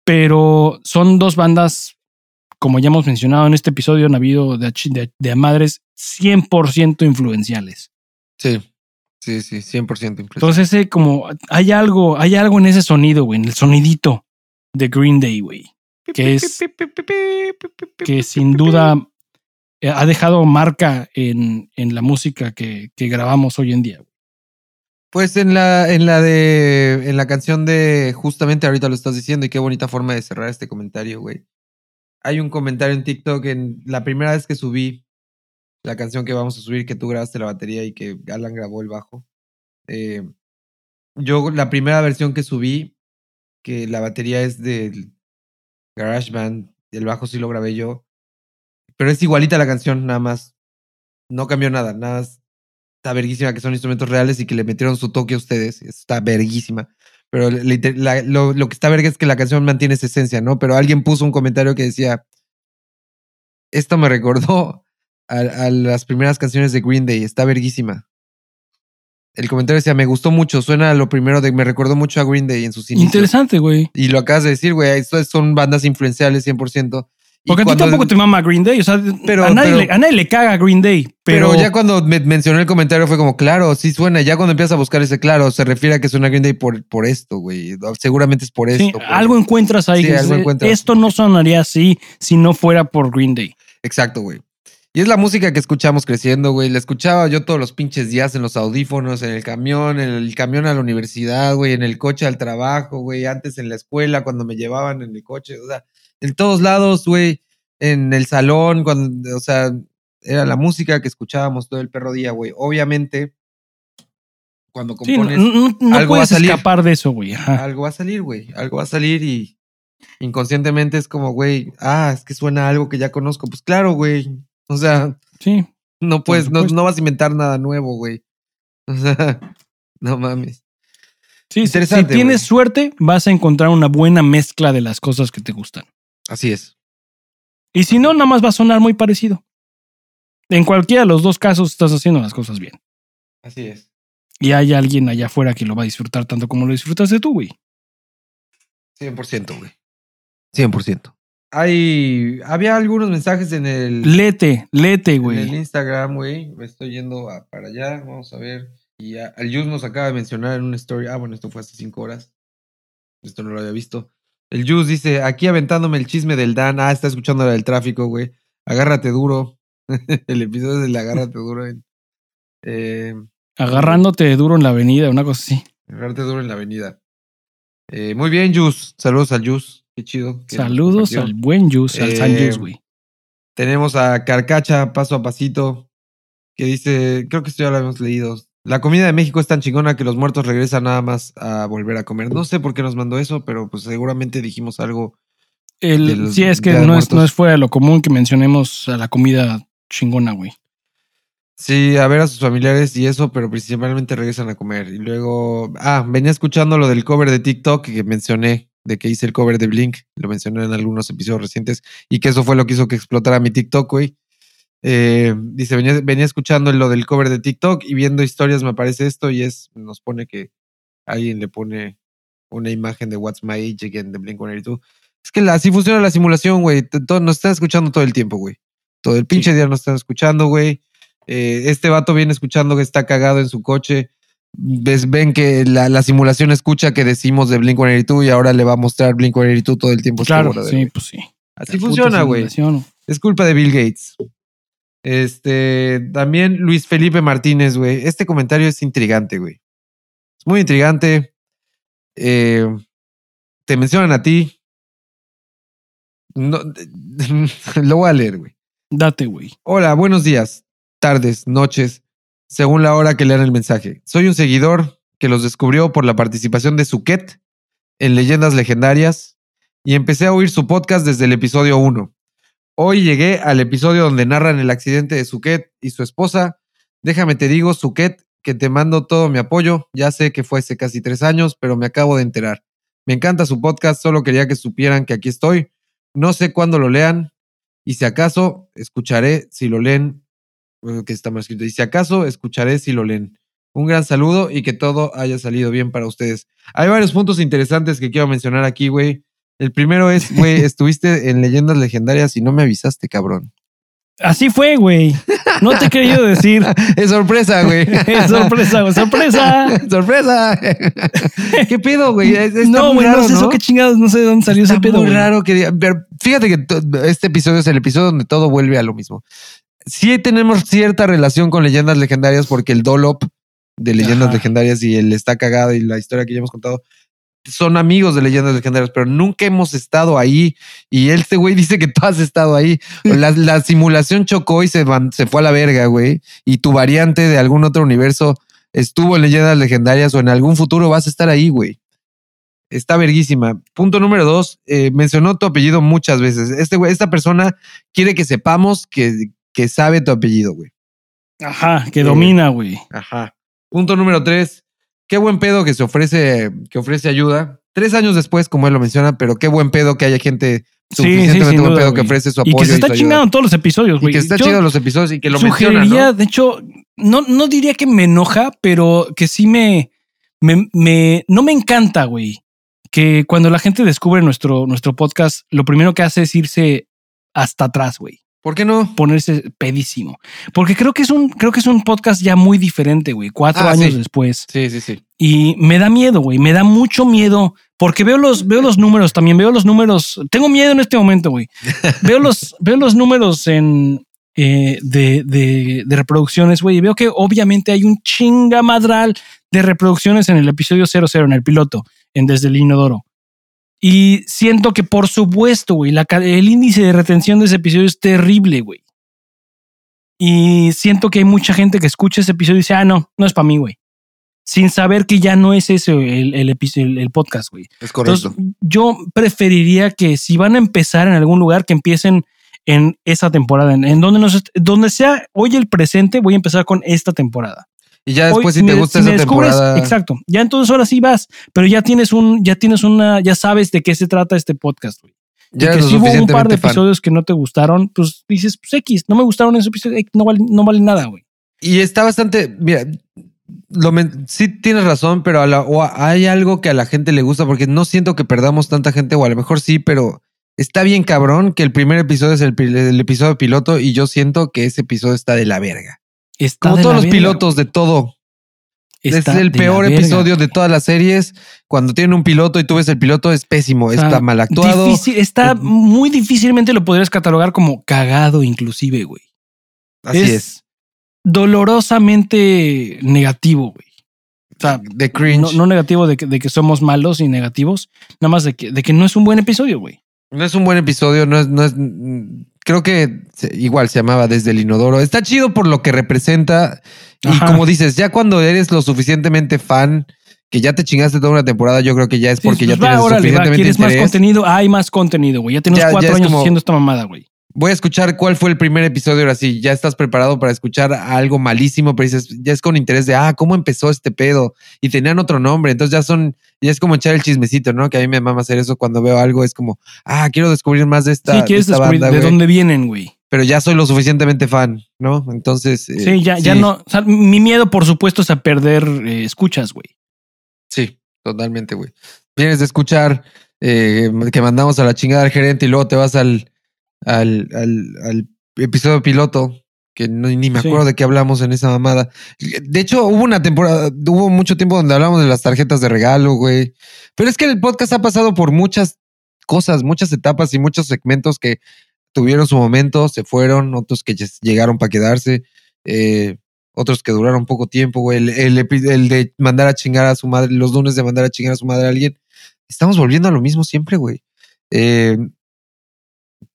Pero son dos bandas, como ya hemos mencionado en este episodio, han habido de, ach- de, de madres 100% influenciales. Sí. Sí, sí, 100% impresionante. Entonces, ese como hay algo, hay algo en ese sonido, güey, en el sonidito de Green Day, güey, que es que sin duda ha dejado marca en, en la música que, que grabamos hoy en día. Pues en la, en la de, en la canción de, justamente ahorita lo estás diciendo y qué bonita forma de cerrar este comentario, güey. Hay un comentario en TikTok en la primera vez que subí la canción que vamos a subir, que tú grabaste la batería y que Alan grabó el bajo. Eh, yo la primera versión que subí, que la batería es del GarageBand, el bajo sí lo grabé yo, pero es igualita la canción, nada más. No cambió nada, nada más está verguísima que son instrumentos reales y que le metieron su toque a ustedes. Está verguísima. Pero lo que está verga es que la canción mantiene esa esencia, ¿no? Pero alguien puso un comentario que decía, esto me recordó a, a las primeras canciones de Green Day, está verguísima. El comentario decía, me gustó mucho, suena a lo primero de, me recordó mucho a Green Day en sus inicios. Interesante, güey. Y lo acabas de decir, güey, estas son bandas influenciales 100%. Y Porque a ti tampoco te mama Green Day. O sea, Pero- a, nadie pero- le, a nadie le caga Green Day. Pero, Pero, ya cuando me mencionó el comentario fue como, claro, sí suena. Ya cuando empiezas a buscar ese claro, se refiere a que suena Green Day por, por esto, güey. Seguramente es por sí, esto. por- algo encuentras ahí. Sí, que algo dices, encuentras. Esto no sonaría así si no fuera por Green Day. Exacto, güey. Y es la música que escuchamos creciendo, güey. La escuchaba yo todos los pinches días en los audífonos, en el camión, en el camión a la universidad, güey, en el coche al trabajo, güey, antes en la escuela, cuando me llevaban en el coche, o sea, en todos lados, güey, en el salón, cuando, o sea, era la música que escuchábamos todo el perro día, güey. Obviamente, cuando Sí, no, compones, no- no algo va a salir. escapar de eso, güey. Algo va a salir, güey. Algo va a salir y inconscientemente es como, güey, ah, es que suena algo que ya conozco. Pues claro, güey. O sea, Sí. no puedes, no, no vas a inventar nada nuevo, güey. O sea, no mames. Sí, si- tienes güey. suerte, vas a encontrar una buena mezcla de las cosas que te gustan. Así es. Y si no, nada más va a sonar muy parecido. En cualquiera de los dos casos estás haciendo las cosas bien. Así es. Y hay alguien allá afuera que lo va a disfrutar tanto como lo disfrutaste tú, güey. 100%, güey. 100%. Hay, había algunos mensajes en el, Lete, lete, en el güey. Instagram, güey. Me estoy yendo a- para allá. Vamos a ver. Y a- al Yus nos acaba de mencionar en una story. Ah, bueno, esto fue hace cinco horas. Esto no lo había visto. El Yus dice, aquí aventándome el chisme del Dan. Ah, está escuchando la del tráfico, güey. Agárrate duro. el episodio del agárrate duro. eh, Agarrándote duro en la avenida, una cosa así. agárrate duro en la avenida. Eh, muy bien, Yus. Saludos al Yus. Qué chido. que Saludos al buen Jus, al San Eh, Jus, güey. Tenemos a Carcacha paso a pasito, que dice, creo que esto ya lo habíamos leído. La comida de México es tan chingona que los muertos regresan nada más a volver a comer. No sé por qué nos mandó eso, pero pues seguramente dijimos algo. El- de los sí, es que no es, no es fuera de lo común que mencionemos a la comida chingona, güey. Sí, a ver a sus familiares y eso, pero principalmente regresan a comer. Y luego, ah, venía escuchando lo del cover de TikTok que mencioné, de que hice el cover de Blink, lo mencioné en algunos episodios recientes, y que eso fue lo que hizo que explotara mi TikTok, güey. Eh, dice, venía, venía escuchando lo del cover de TikTok y viendo historias me aparece esto y es, nos pone que alguien le pone una imagen de What's My Age Again de Blink 182. Es que la- así funciona la simulación, güey. Nos están escuchando todo el tiempo, güey. Todo el pinche día nos están escuchando, güey. Eh, este vato viene escuchando que está cagado en su coche. Ves, ven que la, la simulación escucha que decimos de Blink 182 y ahora le va a mostrar Blink 182 todo el tiempo. este Claro, sí, pues sí. Así La funciona, güey. Es culpa de Bill Gates. Este, también Luis Felipe Martínez, güey. Este comentario es intrigante, güey. Es muy intrigante. Eh, te mencionan a ti. No, lo voy a leer, güey. Date, güey. Hola, buenos días, tardes, noches, según la hora que lean el mensaje. Soy un seguidor que los descubrió por la participación de Suquet en Leyendas Legendarias y empecé a oír su podcast desde el episodio 1. Hoy llegué al episodio donde narran el accidente de Suquet y su esposa. Déjame te digo, Suquet, que te mando todo mi apoyo. Ya sé que fue hace casi tres años, pero me acabo de enterar. Me encanta su podcast, solo quería que supieran que aquí estoy. No sé cuándo lo lean y si acaso escucharé si lo leen. Bueno, que está mal escrito. Y si acaso escucharé si lo leen. Un gran saludo y que todo haya salido bien para ustedes. Hay varios puntos interesantes que quiero mencionar aquí, güey. El primero es, güey, estuviste en Leyendas Legendarias y no me avisaste, cabrón. Así fue, güey. No te he querido decir. es sorpresa, güey. Es sorpresa, güey. Sorpresa. sorpresa. ¿Qué pedo, güey? Está no, güey, no sé eso qué chingados, no sé de dónde salió Está ese pedo. muy raro que diga- pero fíjate que este episodio es el episodio donde todo vuelve a lo mismo. Sí tenemos cierta relación con leyendas legendarias porque el Dolop de leyendas Ajá. legendarias y el está cagado y la historia que ya hemos contado son amigos de leyendas legendarias, pero nunca hemos estado ahí. Y este güey dice que tú has estado ahí. La, la simulación chocó y se, van- se fue a la verga, güey. Y tu variante de algún otro universo estuvo en leyendas legendarias o en algún futuro vas a estar ahí, güey. Está verguísima. Punto número dos, eh, mencionó tu apellido muchas veces. Este güey, esta persona quiere que sepamos que, que sabe tu apellido, güey. Ajá, que Eh, domina, güey. Ajá. Punto número tres, qué buen pedo que se ofrece, que ofrece ayuda. Tres años después, como él lo menciona, pero qué buen pedo que haya gente Sí, sí, suficientemente buen duda, pedo que ofrece su Y apoyo. que se y está chingando en todos los episodios, Y güey. que está chido los episodios y que lo menciona, sugeriría, ¿no? de hecho, no, no diría que me enoja, pero que sí me, me, me- no me encanta, güey. Que cuando la gente descubre nuestro, nuestro podcast, lo primero que hace es irse hasta atrás, güey. ¿Por qué no? Ponerse pedísimo. Porque creo que es un, creo que es un podcast ya muy diferente, güey. Cuatro Ah, años sí. después. Sí, sí, sí. Y me da miedo, güey. Me da mucho miedo. Porque veo los, veo los números también. Veo los números. Tengo miedo en este momento, güey. Veo los, veo los números en, eh, de, de, de reproducciones, güey. Y veo que obviamente hay un chingamadral de reproducciones en el episodio 00, en el piloto, en Desde el Inodoro. Y siento que, por supuesto, güey, la el índice de retención de ese episodio es terrible, güey. Y siento que hay mucha gente que escucha ese episodio y dice, ah, no, no es para mí, güey. Sin saber que ya no es ese el, el, el- el podcast, güey. Es correcto. Entonces, yo preferiría que si van a empezar en algún lugar, que empiecen en esa temporada, en, en donde, nos, donde sea hoy el presente, voy a empezar con esta temporada. Y ya Hoy, después, si te gusta me esa descubres- temporada. Exacto. Ya entonces ahora sí vas, pero ya tienes un, ya tienes una, ya sabes de qué se trata este podcast, güey. Ya que si hubo un par de fan. episodios que no te gustaron, pues dices, pues X, no me gustaron esos episodios, no vale, no vale nada, güey. Y está bastante, mira, lo sí tienes razón, pero a la- o hay algo que a la gente le gusta porque no siento que perdamos tanta gente, o a lo mejor sí, pero está bien cabrón que el primer episodio es el episodio piloto y yo siento que ese episodio está de la verga. Está Como todos los verga, pilotos de todo. Es el peor episodio de todas las series. Cuando tienen un piloto y tú ves el piloto, es pésimo, O sea, está mal actuado. difícil- está Eh, muy difícilmente lo podrías catalogar como cagado, inclusive, güey. Así es. Dolorosamente negativo, güey. O sea, De cringe. no, no negativo de que, de que somos malos y negativos, nada más de que, de que no es un buen episodio, güey. No es un buen episodio, no es, no es. Creo que igual se llamaba Desde el Inodoro. Está chido por lo que representa. Y como dices, ya cuando eres lo suficientemente fan, que ya te chingaste toda una temporada, yo creo que ya es porque Sí, ya pues va, tienes órale, va, suficientemente ¿Quieres más contenido? Hay más contenido, güey. Ya tenemos Ya- ya cuatro años como- haciendo esta mamada, güey. Voy a escuchar cuál fue el primer episodio ahora sí. Ya estás preparado para escuchar algo malísimo, pero dices, ya es con interés de, ah, ¿cómo empezó este pedo? Y tenían otro nombre. Entonces ya son, ya es como echar el chismecito, ¿no? Que a mí me mama hacer eso cuando veo algo. Es como, ah, quiero descubrir más de esta, sí, de quieres esta descubrir banda, de dónde vienen, güey. Pero ya soy lo suficientemente fan, ¿no? Entonces. eh, Sí, ya, ya no. o sea, mi miedo, por supuesto, es a perder eh, escuchas, güey. Sí, totalmente, güey. Vienes de escuchar eh, que mandamos a la chingada al gerente y luego te vas al, al, al, al episodio piloto, que no- ni me Sí. acuerdo de qué hablamos en esa mamada. De hecho, hubo una temporada, hubo mucho tiempo donde hablamos de las tarjetas de regalo, güey. Pero es que el podcast ha pasado por muchas cosas, muchas etapas y muchos segmentos que tuvieron su momento, se fueron, otros que llegaron para quedarse. Eh, otros que duraron poco tiempo, güey. El, el el de mandar a chingar a su madre, los lunes de mandar a chingar a su madre a alguien. Estamos volviendo a lo mismo siempre, güey. Eh,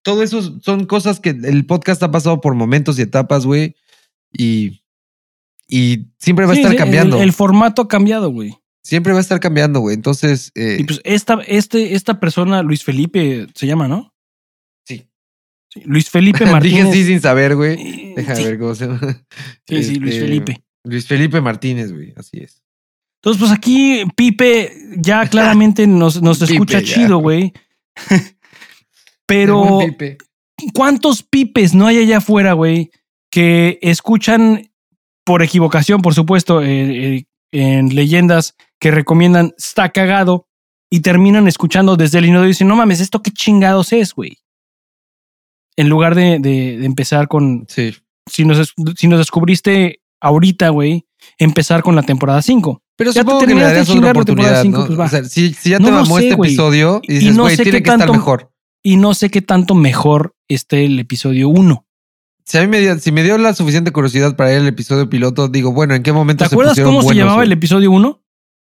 todo eso son cosas que el podcast ha pasado por momentos y etapas, güey. Y, y siempre va a estar el- cambiando. El, formato ha cambiado, güey. siempre va a estar cambiando, güey. Entonces, eh, Y pues esta, este, esta persona, Luis Felipe, se llama, ¿no? sí. Sí, Luis Felipe Dije Martínez. sí sin saber, güey. Deja sí, ver cómo se llama. sí, sí, Luis Este, Felipe. Luis Felipe Martínez, güey. Así es. Entonces, pues aquí Pipe ya claramente nos, nos escucha chido, güey. Pero, Pipe. ¿cuántos pipes no hay allá afuera, güey, que escuchan por equivocación, por supuesto, eh, eh, en leyendas que recomiendan está cagado y terminan escuchando desde el inicio y dicen, no mames, ¿esto qué chingados es, güey? En lugar de, de- de empezar con, Sí. si nos, si nos descubriste ahorita, güey, empezar con la temporada 5. Pero Ya te supongo que le darías otra oportunidad, cinco, ¿no? pues va. O sea, si, si ya No te lo mamó sé, este episodio y dices, no güey, sé tiene que estar tanto- mejor. Y no sé qué tanto mejor esté el episodio 1. Si a mí me dio, si me dio la suficiente curiosidad para ir al episodio piloto, digo, bueno, ¿en qué momento ¿Te se acuerdas cómo se llamaba el episodio 1?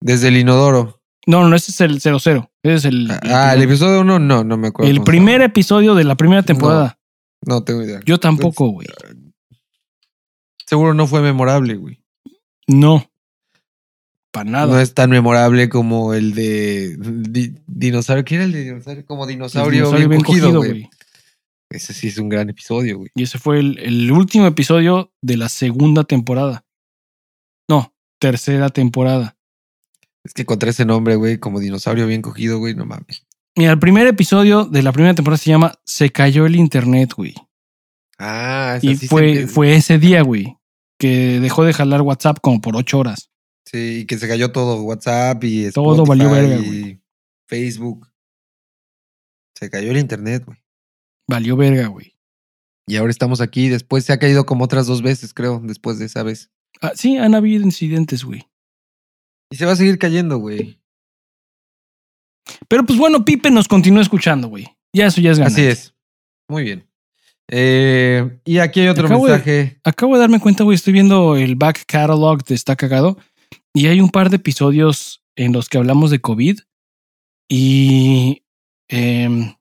Desde el inodoro. No, no, no, ese es el 00. Ese es el, Ah, el episodio uno, no, no me acuerdo. el primer episodio de la primera temporada. llama. No tengo idea. Yo tampoco, güey. Seguro no fue memorable, güey. No. Para nada. No es tan memorable como el de di- dinosaurio. ¿Qué era el de dinosaurio? Como dinosaurio, dinosaurio bien, cogido, güey. Ese sí es un gran episodio, güey. Y ese fue el, el último episodio de la segunda temporada. No, tercera temporada. Es que contra ese nombre, güey, como dinosaurio bien cogido, güey, no mames. Mira, el primer episodio de la primera temporada se llama Se cayó el internet, güey. Ah, esa Y sí se fue, empieza- fue ese día, güey, que dejó de jalar WhatsApp como por ocho horas. Sí, y que se cayó todo, WhatsApp y Todo valió Spotify verga, güey. Facebook. Se cayó el internet, güey. Valió verga, güey. Y ahora estamos aquí. Después se ha caído como otras dos veces, creo, después de esa vez. Ah, sí, han habido incidentes, güey. Y se va a seguir cayendo, güey. Pero pues bueno, Pipe nos continúa escuchando, güey. Ya eso ya es ganancia. Así es. Muy bien. Eh, y aquí hay otro Acabo de- mensaje. Acabo de darme cuenta, güey, estoy viendo el back catalog de Está Cagado y hay un par de episodios en los que hablamos de COVID y em,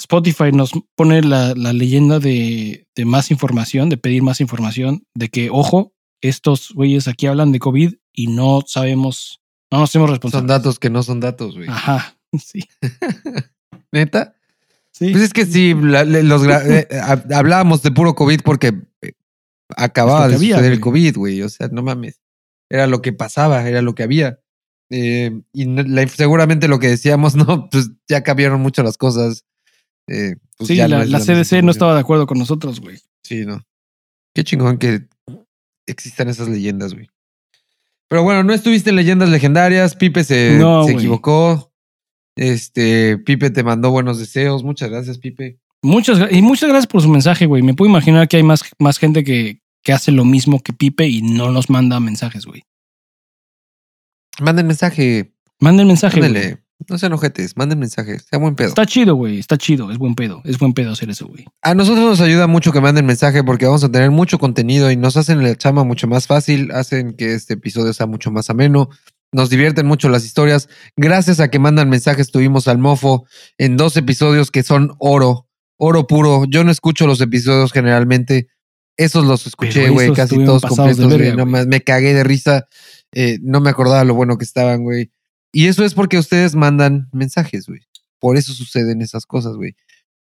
Spotify nos pone la, la leyenda de, de más información, de pedir más información, de que, ojo, estos güeyes aquí hablan de COVID y no sabemos, no nos hacemos Son responsables. datos que no son datos, güey. Ajá, sí. ¿Neta? sí. Pues es que sí, la- los eh, hab- hablábamos de puro COVID porque eh, acababa de suceder el. COVID, güey. O sea, no mames. Era lo que pasaba, era lo que había. Eh, y la- seguramente lo que decíamos, no, pues ya cambiaron mucho las cosas. Eh, pues Sí, ya no la, la CDC no estaba de acuerdo con nosotros, güey. Sí, no. Qué chingón que existan esas leyendas, güey. Pero bueno, no estuviste en leyendas legendarias. Pipe se, No, se equivocó. Este, Pipe te mandó buenos deseos. Muchas gracias, Pipe. Muchas, y muchas gracias por su mensaje, güey. Me puedo imaginar que hay más, más gente que, que hace lo mismo que Pipe y no nos manda mensajes, güey. Manden mensaje. Manden mensaje. güey. Mándele. No sean ojetes. Manden mensaje. Sea buen pedo. Está chido, güey. Está chido. Es buen pedo. Es buen pedo hacer eso, güey. A nosotros nos ayuda mucho que manden mensaje porque vamos a tener mucho contenido y nos hacen la chama mucho más fácil, hacen que este episodio sea mucho más ameno, nos divierten mucho las historias. Gracias a que mandan mensajes tuvimos al mofo en dos episodios que son oro, oro puro. Yo no escucho los episodios generalmente. Esos los escuché, güey, casi todos completos, güey. No me cagué de risa. Eh, no me acordaba lo bueno que estaban, güey. Y eso es porque ustedes mandan mensajes, güey. Por eso suceden esas cosas, güey.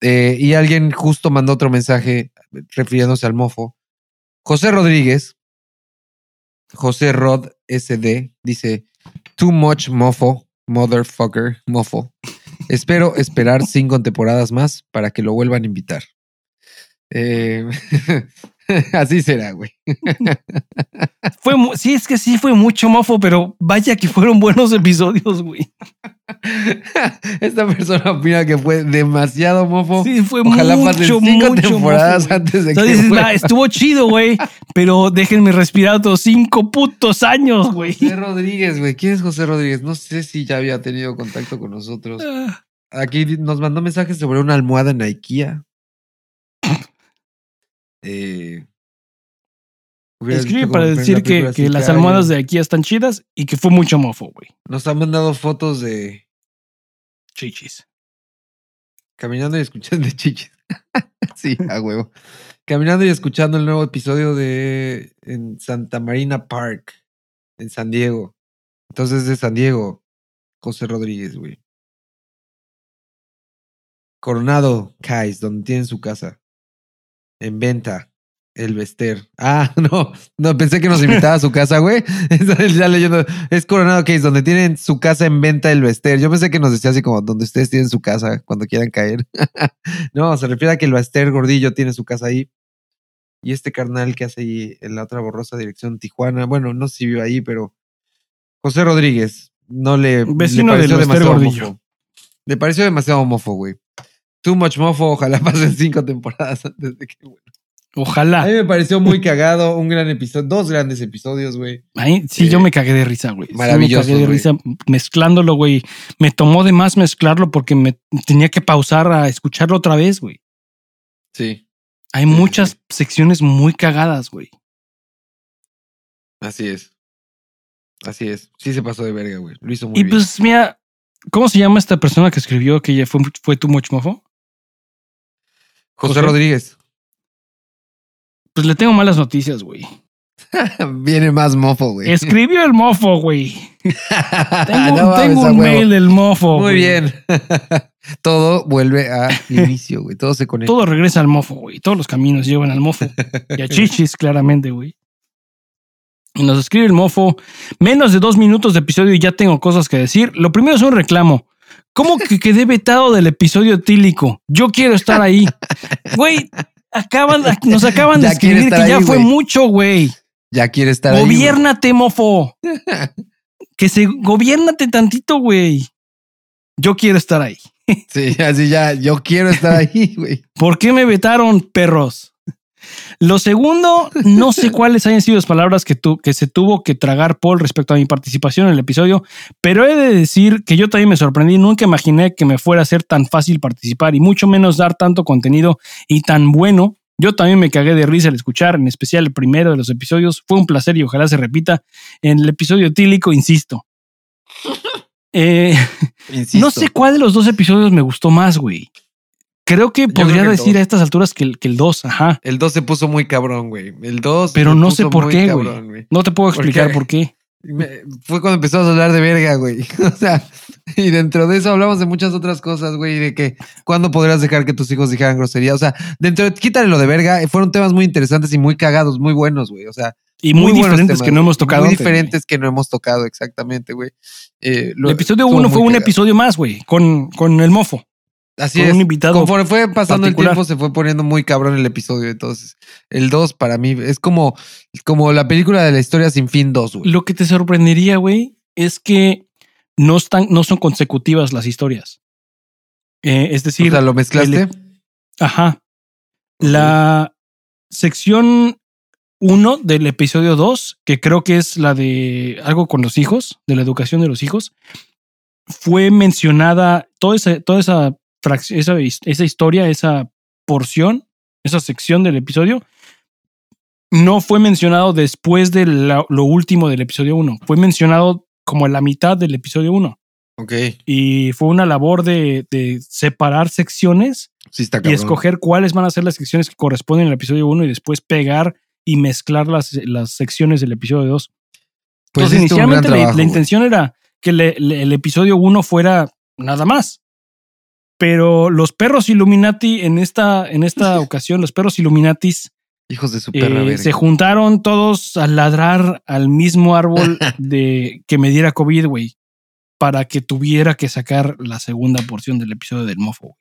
Eh, y alguien justo mandó otro mensaje refiriéndose al mofo. José Rodríguez, José Rod SD, dice: Too much mofo, motherfucker, mofo. Espero esperar cinco temporadas más para que lo vuelvan a invitar. Eh, así será, güey. Fue, sí, es que sí fue mucho mofo, pero vaya que fueron buenos episodios, güey. Esta persona opina que fue demasiado mofo. Sí, fue Ojalá mucho, pasen cinco mucho temporadas mofo, antes de sea, que. dices, vuelva. "Va, estuvo chido, güey, pero déjenme respirar otros cinco putos años, güey. José Rodríguez, güey. ¿Quién es José Rodríguez? No sé si ya había tenido contacto con nosotros. Ah, Aquí nos mandó mensajes sobre una almohada en IKEA. Eh, Escribe para decir que, las almohadas de aquí están chidas y que fue mucho mofo, güey. Nos han mandado fotos de Chichis. caminando y escuchando de chichis. sí, a huevo. Caminando y escuchando el nuevo episodio de en Santa Marina Park, en San Diego. Entonces de San Diego, José Rodríguez, güey. Coronado Cais, donde tienen su casa. En venta. El Vester. Ah, no, no, pensé que nos invitaba a su casa, güey. Estaba ya leyendo. Es Coronado Case, donde tienen su casa en venta el Vester. Yo pensé que nos decía así como donde ustedes tienen su casa cuando quieran caer. no, se refiere a que el Vester Gordillo tiene su casa ahí. Y este carnal que hace ahí en la otra borrosa dirección Tijuana. Bueno, no sé si vive ahí, pero José Rodríguez no le, Vecino le del pareció Vester demasiado Gordillo. Le pareció demasiado mofo, güey. Too much mofo. Ojalá pasen cinco temporadas antes de que. bueno. A Ojalá. mí me pareció muy cagado, un gran episodio, dos grandes episodios, güey. Ahí, sí, Eh, yo me cagué de risa, güey. Sí, maravillosos, me cagué de risa mezclándolo, güey. Me tomó de más mezclarlo porque me tenía que pausar a escucharlo otra vez, güey. Sí, Hay Sí, muchas sí. secciones muy cagadas, güey. así es. Así es. Sí se pasó de verga, güey. Lo hizo muy Y bien. pues, mira, ¿cómo se llama esta persona que escribió que ya fue, fue Too Much Mofo? José José. Rodríguez. Pues le tengo malas noticias, güey. Viene más mofo, güey. Escribió el mofo, güey. Tengo, No un mail del mofo. Muy güey. bien. Todo vuelve al inicio, güey. Todo se conecta. Todo regresa al mofo, güey. Todos los caminos llevan al mofo. Y a chichis, claramente, güey. Y nos escribe el mofo. Menos de dos minutos de episodio y ya tengo cosas que decir. Lo primero es un reclamo. ¿Cómo que quedé vetado del episodio tílico? Yo quiero estar ahí. Güey, acaban, nos acaban de Ya escribir que ya fue mucho, güey. Ya quiere estar ahí. güey. Gobiérnate, mofo. Que se gobiérnate tantito, güey. Yo quiero estar ahí. Sí, así ya. Yo quiero estar ahí, güey. ¿Por qué me vetaron, perros? Lo segundo, no sé cuáles hayan sido las palabras que, tu- que se tuvo que tragar Paul respecto a mi participación en el episodio, pero he de decir que yo también me sorprendí. Nunca imaginé que me fuera a ser tan fácil participar y mucho menos dar tanto contenido y tan bueno. Yo también me cagué de risa al escuchar, en especial el primero de los episodios. Fue un placer y ojalá se repita. En el episodio tílico, insisto. Eh, Insisto. no sé cuál de los dos episodios me gustó más, güey. Creo que podría que el decir dos. a estas alturas que el, que el 2, ajá. El 2 se puso muy cabrón, güey. El 2. Pero no sé por qué, güey. No te puedo ¿Por explicar qué? por qué. Fue cuando empezamos a hablar de verga, güey. O sea, y dentro de eso hablamos de muchas otras cosas, güey, de que cuándo podrías dejar que tus hijos dijeran grosería. O sea, dentro de quítale lo de verga, eh, fueron temas muy interesantes y muy cagados, muy buenos, güey. O sea, Y muy, diferentes temas, que no hemos tocado. Muy antes, diferentes que no hemos tocado, exactamente, güey. Eh, lo- El episodio estuvo 1 muy fue un cagado. episodio más, güey, con, con el mofo. Así es. un invitado Conforme fue pasando particular. el tiempo, se fue poniendo muy cabrón el episodio. Entonces, el 2 para mí es como, como la película de la historia sin fin 2, güey. Lo que te sorprendería, güey, es que no, están, no son consecutivas las historias. Eh, es O decir, sea, lo mezclaste. el- ajá. La sección 1 del episodio 2, que creo que es la de algo con los hijos, de la educación de los hijos, fue mencionada toda esa, toda esa, esa, esa historia, esa porción, esa sección del episodio, no fue mencionado después de la- lo último del episodio 1. Fue mencionado como a la mitad del episodio 1. Ok. Y fue una labor de, de separar secciones Sí, está y escoger cuáles van a ser las secciones que corresponden al episodio 1 y después pegar y mezclar las, las secciones del episodio 2. Pues Entonces, inicialmente la- trabajo, la, güey. intención era que le- le- el episodio 1 fuera nada más. Pero los perros Illuminati en esta, en esta ocasión, los perros Illuminatis, Hijos de su eh, perra verga. se juntaron todos a ladrar al mismo árbol de que me diera COVID, güey, para que tuviera que sacar la segunda porción del episodio del mofo.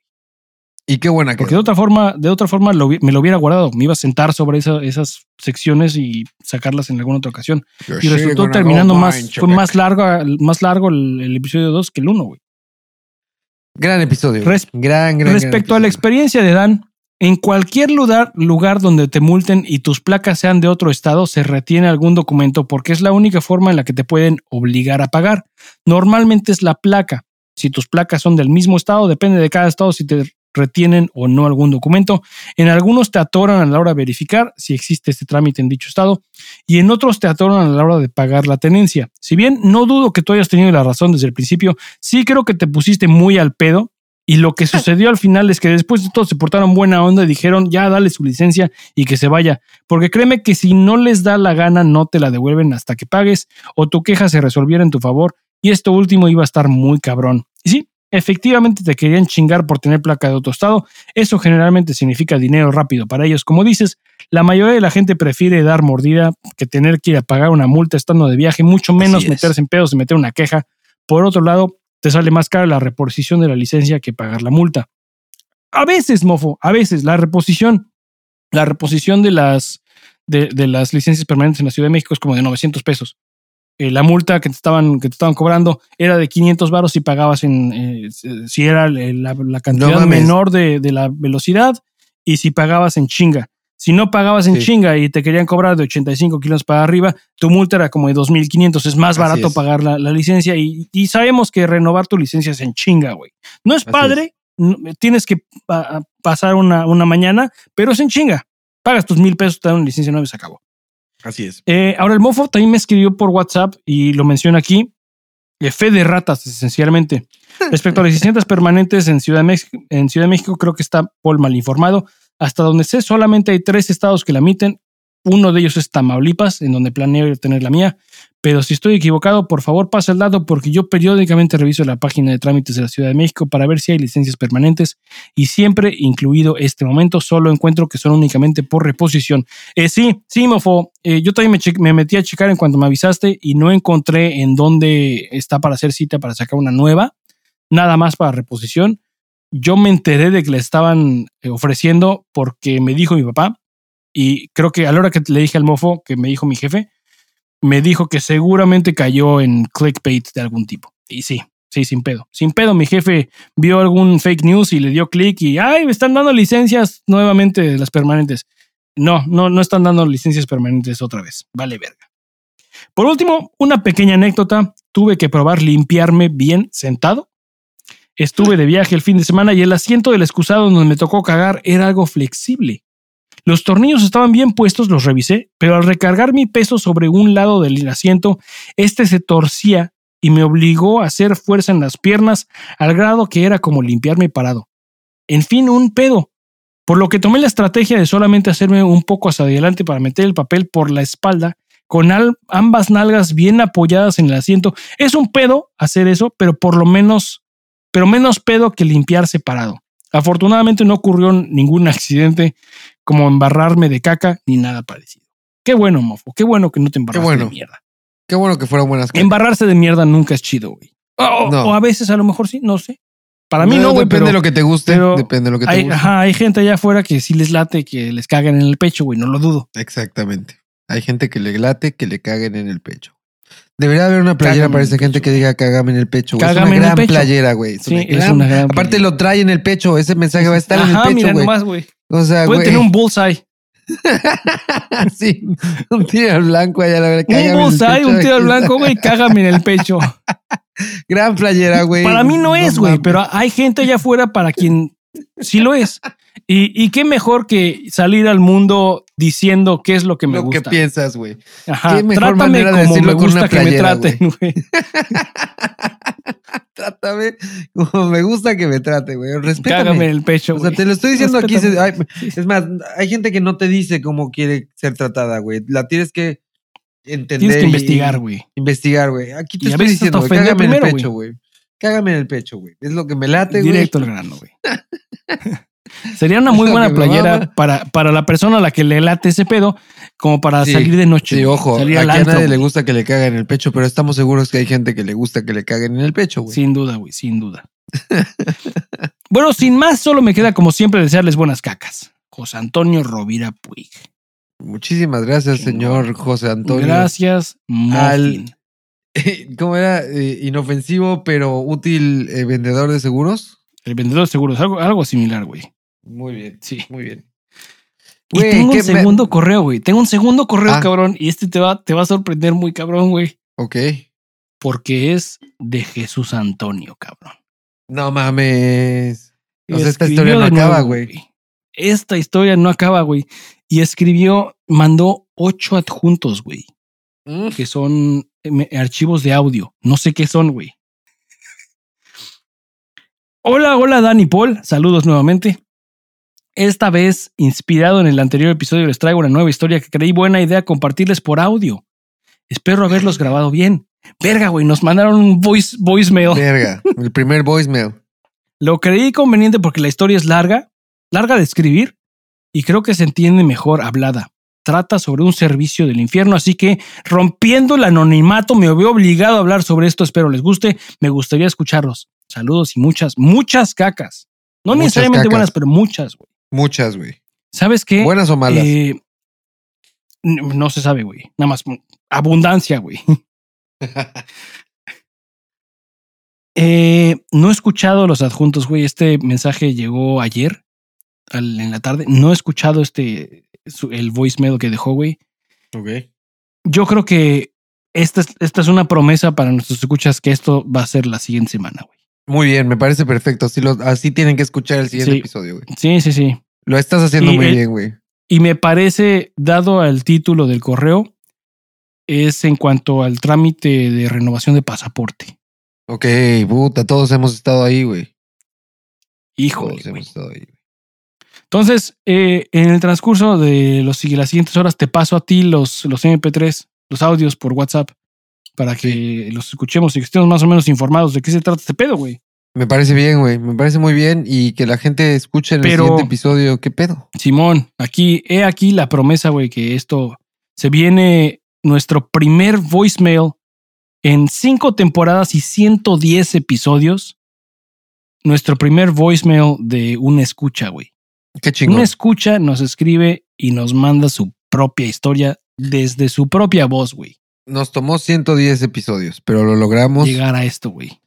Y qué buena que Porque de otra forma, de otra forma lo me lo hubiera guardado. Me iba a sentar sobre esa- esas secciones y sacarlas en alguna otra ocasión. Y resultó terminando más, fue más largo, más largo el, el episodio 2 que el 1, güey. Gran episodio. Res- gran, gran. Respecto a la experiencia de Dan, en cualquier lugar, lugar donde te multen y tus placas sean de otro estado, se retiene algún documento porque es la única forma en la que te pueden obligar a pagar. Normalmente es la placa. Si tus placas son del mismo estado, depende de cada estado si te retienen o no algún documento. En algunos te atoran a la hora de verificar si existe este trámite en dicho estado y en otros te atoran a la hora de pagar la tenencia. Si bien no dudo que tú hayas tenido la razón desde el principio, sí creo que te pusiste muy al pedo y lo que sucedió al final es que después de todo se portaron buena onda y dijeron ya dale su licencia y que se vaya. Porque créeme que si no les da la gana no te la devuelven hasta que pagues o tu queja se resolviera en tu favor y esto último iba a estar muy cabrón. Y sí, efectivamente te querían chingar por tener placa de otro estado. Eso generalmente significa dinero rápido para ellos. Como dices, la mayoría de la gente prefiere dar mordida que tener que ir a pagar una multa estando de viaje, mucho menos meterse en pedos y meter una queja. Por otro lado, te sale más cara la reposición de la licencia que pagar la multa. A veces, mofo, a veces la reposición, la reposición de las, de, las licencias permanentes en la Ciudad de México es como de 900 pesos. Eh, la multa que te estaban, que te estaban cobrando era de 500 varos si pagabas en, eh, si era la, cantidad menor de, de, la velocidad y si pagabas en chinga. Si no pagabas en chinga y te querían cobrar de 85 kilos para arriba, tu multa era como de 2.500. Es más barato pagar la, licencia y, sabemos que renovar tu licencia es en chinga, güey. No es padre, tienes que pasar una, una, mañana, pero es en chinga. Pagas tus mil pesos, te dan una licencia nueva y se acabó. Así es. Eh, ahora, el mofo también me escribió por WhatsApp y lo menciona aquí. Eh, fe de ratas, esencialmente. Respecto a las licencias permanentes en Ciudad, de México, en Ciudad de México, creo que está Paul mal informado. Hasta donde sé, solamente hay tres estados que la emiten. Uno de ellos es Tamaulipas, en donde planeo tener la mía. Pero si estoy equivocado, por favor pasa el dato porque yo periódicamente reviso la página de trámites de la Ciudad de México para ver si hay licencias permanentes y siempre, incluido este momento, solo encuentro que son únicamente por reposición. Eh, sí, sí, Mofo, eh, yo también me, me, metí a checar en cuanto me avisaste y no encontré en dónde está para hacer cita para sacar una nueva, nada más para reposición. Yo me enteré de que le estaban eh, ofreciendo porque me dijo mi papá y creo que a la hora que le dije al mofo, que me dijo mi jefe, me dijo que seguramente cayó en clickbait de algún tipo. Y sí, sí, sin pedo. Sin pedo, mi jefe vio algún fake news y le dio click y, ay, me están dando licencias nuevamente de las permanentes. No, no, no están dando licencias permanentes otra vez. Vale verga. Por último, una pequeña anécdota. Tuve que probar limpiarme bien sentado Estuve de viaje el fin de semana y el asiento del excusado donde me tocó cagar era algo flexible. Los tornillos estaban bien puestos, los revisé, pero al recargar mi peso sobre un lado del asiento, este se torcía y me obligó a hacer fuerza en las piernas al grado que era como limpiarme parado. En fin, un pedo. Por lo que tomé la estrategia de solamente hacerme un poco hacia adelante para meter el papel por la espalda, con ambas nalgas bien apoyadas en el asiento. Es un pedo hacer eso, pero por lo menos pero menos pedo que limpiar separado. Afortunadamente no ocurrió ningún accidente como embarrarme de caca ni nada parecido. Qué bueno, mofo. Qué bueno que no te embarraste de mierda. Qué bueno que fueron buenas cosas. Embarrarse de mierda nunca es chido, güey. O, a veces a lo mejor sí, no sé. Para mí no, güey. Depende de lo que te guste. Depende de lo que te hay, guste. Ajá, hay gente allá afuera que sí les late que les caguen en el pecho, güey. No lo dudo. Exactamente. Hay gente que le late que le caguen en el pecho. Debería haber una playera para esa gente que diga cágame en el pecho. Es una gran playera, güey. Sí, es una gran Aparte lo trae en el pecho. Ese mensaje va a estar en el pecho, mira güey. nomás, güey. O sea, Puede tener un bullseye. sí, un tiro al blanco allá, la verdad. Un bullseye, un tiro al blanco, güey, cágame en el pecho. Gran playera, güey. Para mí no es, güey, pero hay gente allá afuera para quien sí lo es. Y, y, qué mejor que salir al mundo diciendo qué es lo que me gusta. Lo que piensas, güey. Ajá. Trátame como me gusta que me traten, güey. Trátame como me gusta que me trate, güey. Respétame. Cágame en el pecho, O sea, te lo estoy diciendo aquí. es más, hay gente que no te dice cómo quiere ser tratada, güey. La tienes que entender. Tienes que investigar, güey. Investigar, güey. Aquí te estoy diciendo, cágame en el pecho, güey. Cágame en el pecho, güey. Es lo que me late, güey. Directo al grano, güey. Sería una muy buena playera para, para la persona a la que le late ese pedo, como para salir de noche. Sí, ojo, aquí a nadie le gusta que le caguen en el pecho, pero estamos seguros que hay gente que le gusta que le caguen en el pecho, güey. Sin duda, güey, sin duda. bueno, sin más, solo me queda como siempre desearles buenas cacas. José Antonio Rovira Puig. Muchísimas gracias, señor José Antonio. Gracias, Al, ¿Cómo era? Eh, inofensivo, pero útil eh, vendedor de seguros. El vendedor de seguros, algo, algo similar, güey. Muy bien. Sí. Muy bien. y tengo un segundo correo, güey. Tengo un segundo correo, ah. cabrón. Y este te va, te va a sorprender muy cabrón, güey. Ok. Porque es de Jesús Antonio, cabrón. No mames. O sea, esta historia no acaba, güey. Esta historia no acaba, güey. Y escribió, mandó ocho adjuntos, güey, Mm. que son eh, archivos de audio. No sé qué son, güey. Hola, hola, Dani Paul. Saludos nuevamente. Esta vez, inspirado en el anterior episodio, les traigo una nueva historia que creí buena idea compartirles por audio. Espero haberlos grabado bien. Verga, güey, nos mandaron un voice, voicemail. Verga. El primer voicemail. Lo creí conveniente porque la historia es larga, larga de escribir y creo que se entiende mejor hablada. Trata sobre un servicio del infierno, así que rompiendo el anonimato me veo obligado a hablar sobre esto. Espero les guste. Me gustaría escucharlos. Saludos y muchas, muchas cacas. No Muchas necesariamente cacas. buenas, pero muchas, güey. Muchas, güey. ¿Sabes qué? ¿Buenas o malas? Eh, no se sabe, güey. Nada más mm, abundancia, güey. Eh, no he escuchado los adjuntos, güey. Este mensaje llegó ayer al- en la tarde. No he escuchado este el voicemail que dejó, güey. ok. Yo creo que esta es, esta es una promesa para nuestros escuchas que esto va a ser la siguiente semana, güey. Muy bien, me parece perfecto. Así, lo- así tienen que escuchar el siguiente Sí. episodio, güey. Sí, sí, sí. Lo estás haciendo Y muy el- bien, güey. Y me parece, dado al título del correo, es en cuanto al trámite de renovación de pasaporte. Ok, puta, todos hemos estado ahí, güey. Híjole, Todos hemos estado ahí. güey. Entonces, eh, en el transcurso de los, las siguientes horas, te paso a ti los, los MP3, los audios por WhatsApp, para que los escuchemos y que estemos más o menos informados de qué se trata este pedo, güey. Me parece bien, güey. Me parece muy bien. Y que la gente escuche en el siguiente episodio. ¿Qué pedo? Simón, aquí, he aquí la promesa, güey, que esto se viene nuestro primer voicemail en cinco temporadas y 110 episodios. Nuestro primer voicemail de una escucha, güey. Qué chingón. Una escucha nos escribe y nos manda su propia historia desde su propia voz, güey. Nos tomó 110 episodios, pero lo logramos. Llegar a esto, güey.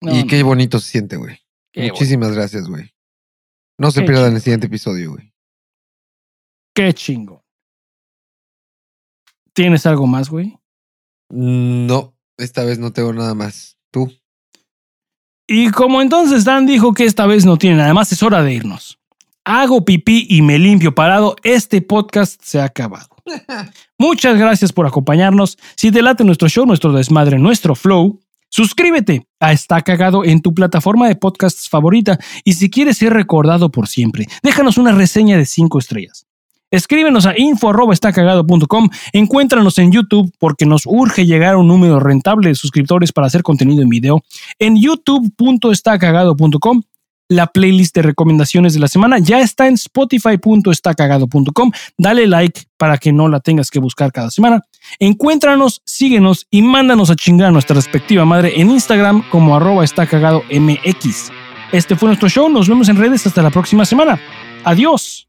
No, y no, qué bonito se siente, güey. Muchísimas gracias, güey. No se Qué pierdan el siguiente episodio, güey. Qué chingo. ¿Tienes algo más, güey? No, esta vez no tengo nada más. ¿Tú? Y como entonces Dan dijo que esta vez no tiene nada más, es hora de irnos. Hago pipí y me limpio parado. Este podcast se ha acabado. Muchas gracias por acompañarnos. Si te late nuestro show, nuestro desmadre, nuestro flow, suscríbete a Está Cagado en tu plataforma de podcasts favorita. Y si quieres ser recordado por siempre, déjanos una reseña de 5 estrellas. Escríbenos a info.estacagado.com. Encuéntranos en YouTube porque nos urge llegar a un número rentable de suscriptores para hacer contenido en video. En youtube.estacagado.com. La playlist de recomendaciones de la semana ya está en spotify.estacagado.com. Dale like para que no la tengas que buscar cada semana. Encuéntranos, síguenos y mándanos a chingar a nuestra respectiva madre en Instagram como arroba estacagado mx. Este fue nuestro show. Nos vemos en redes hasta la próxima semana. Adiós.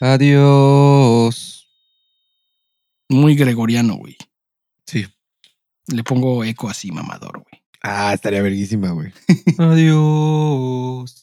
Adiós. Muy gregoriano, güey. Sí. Le pongo eco así, mamador, güey. Ah, estaría verguísima, güey. Adiós.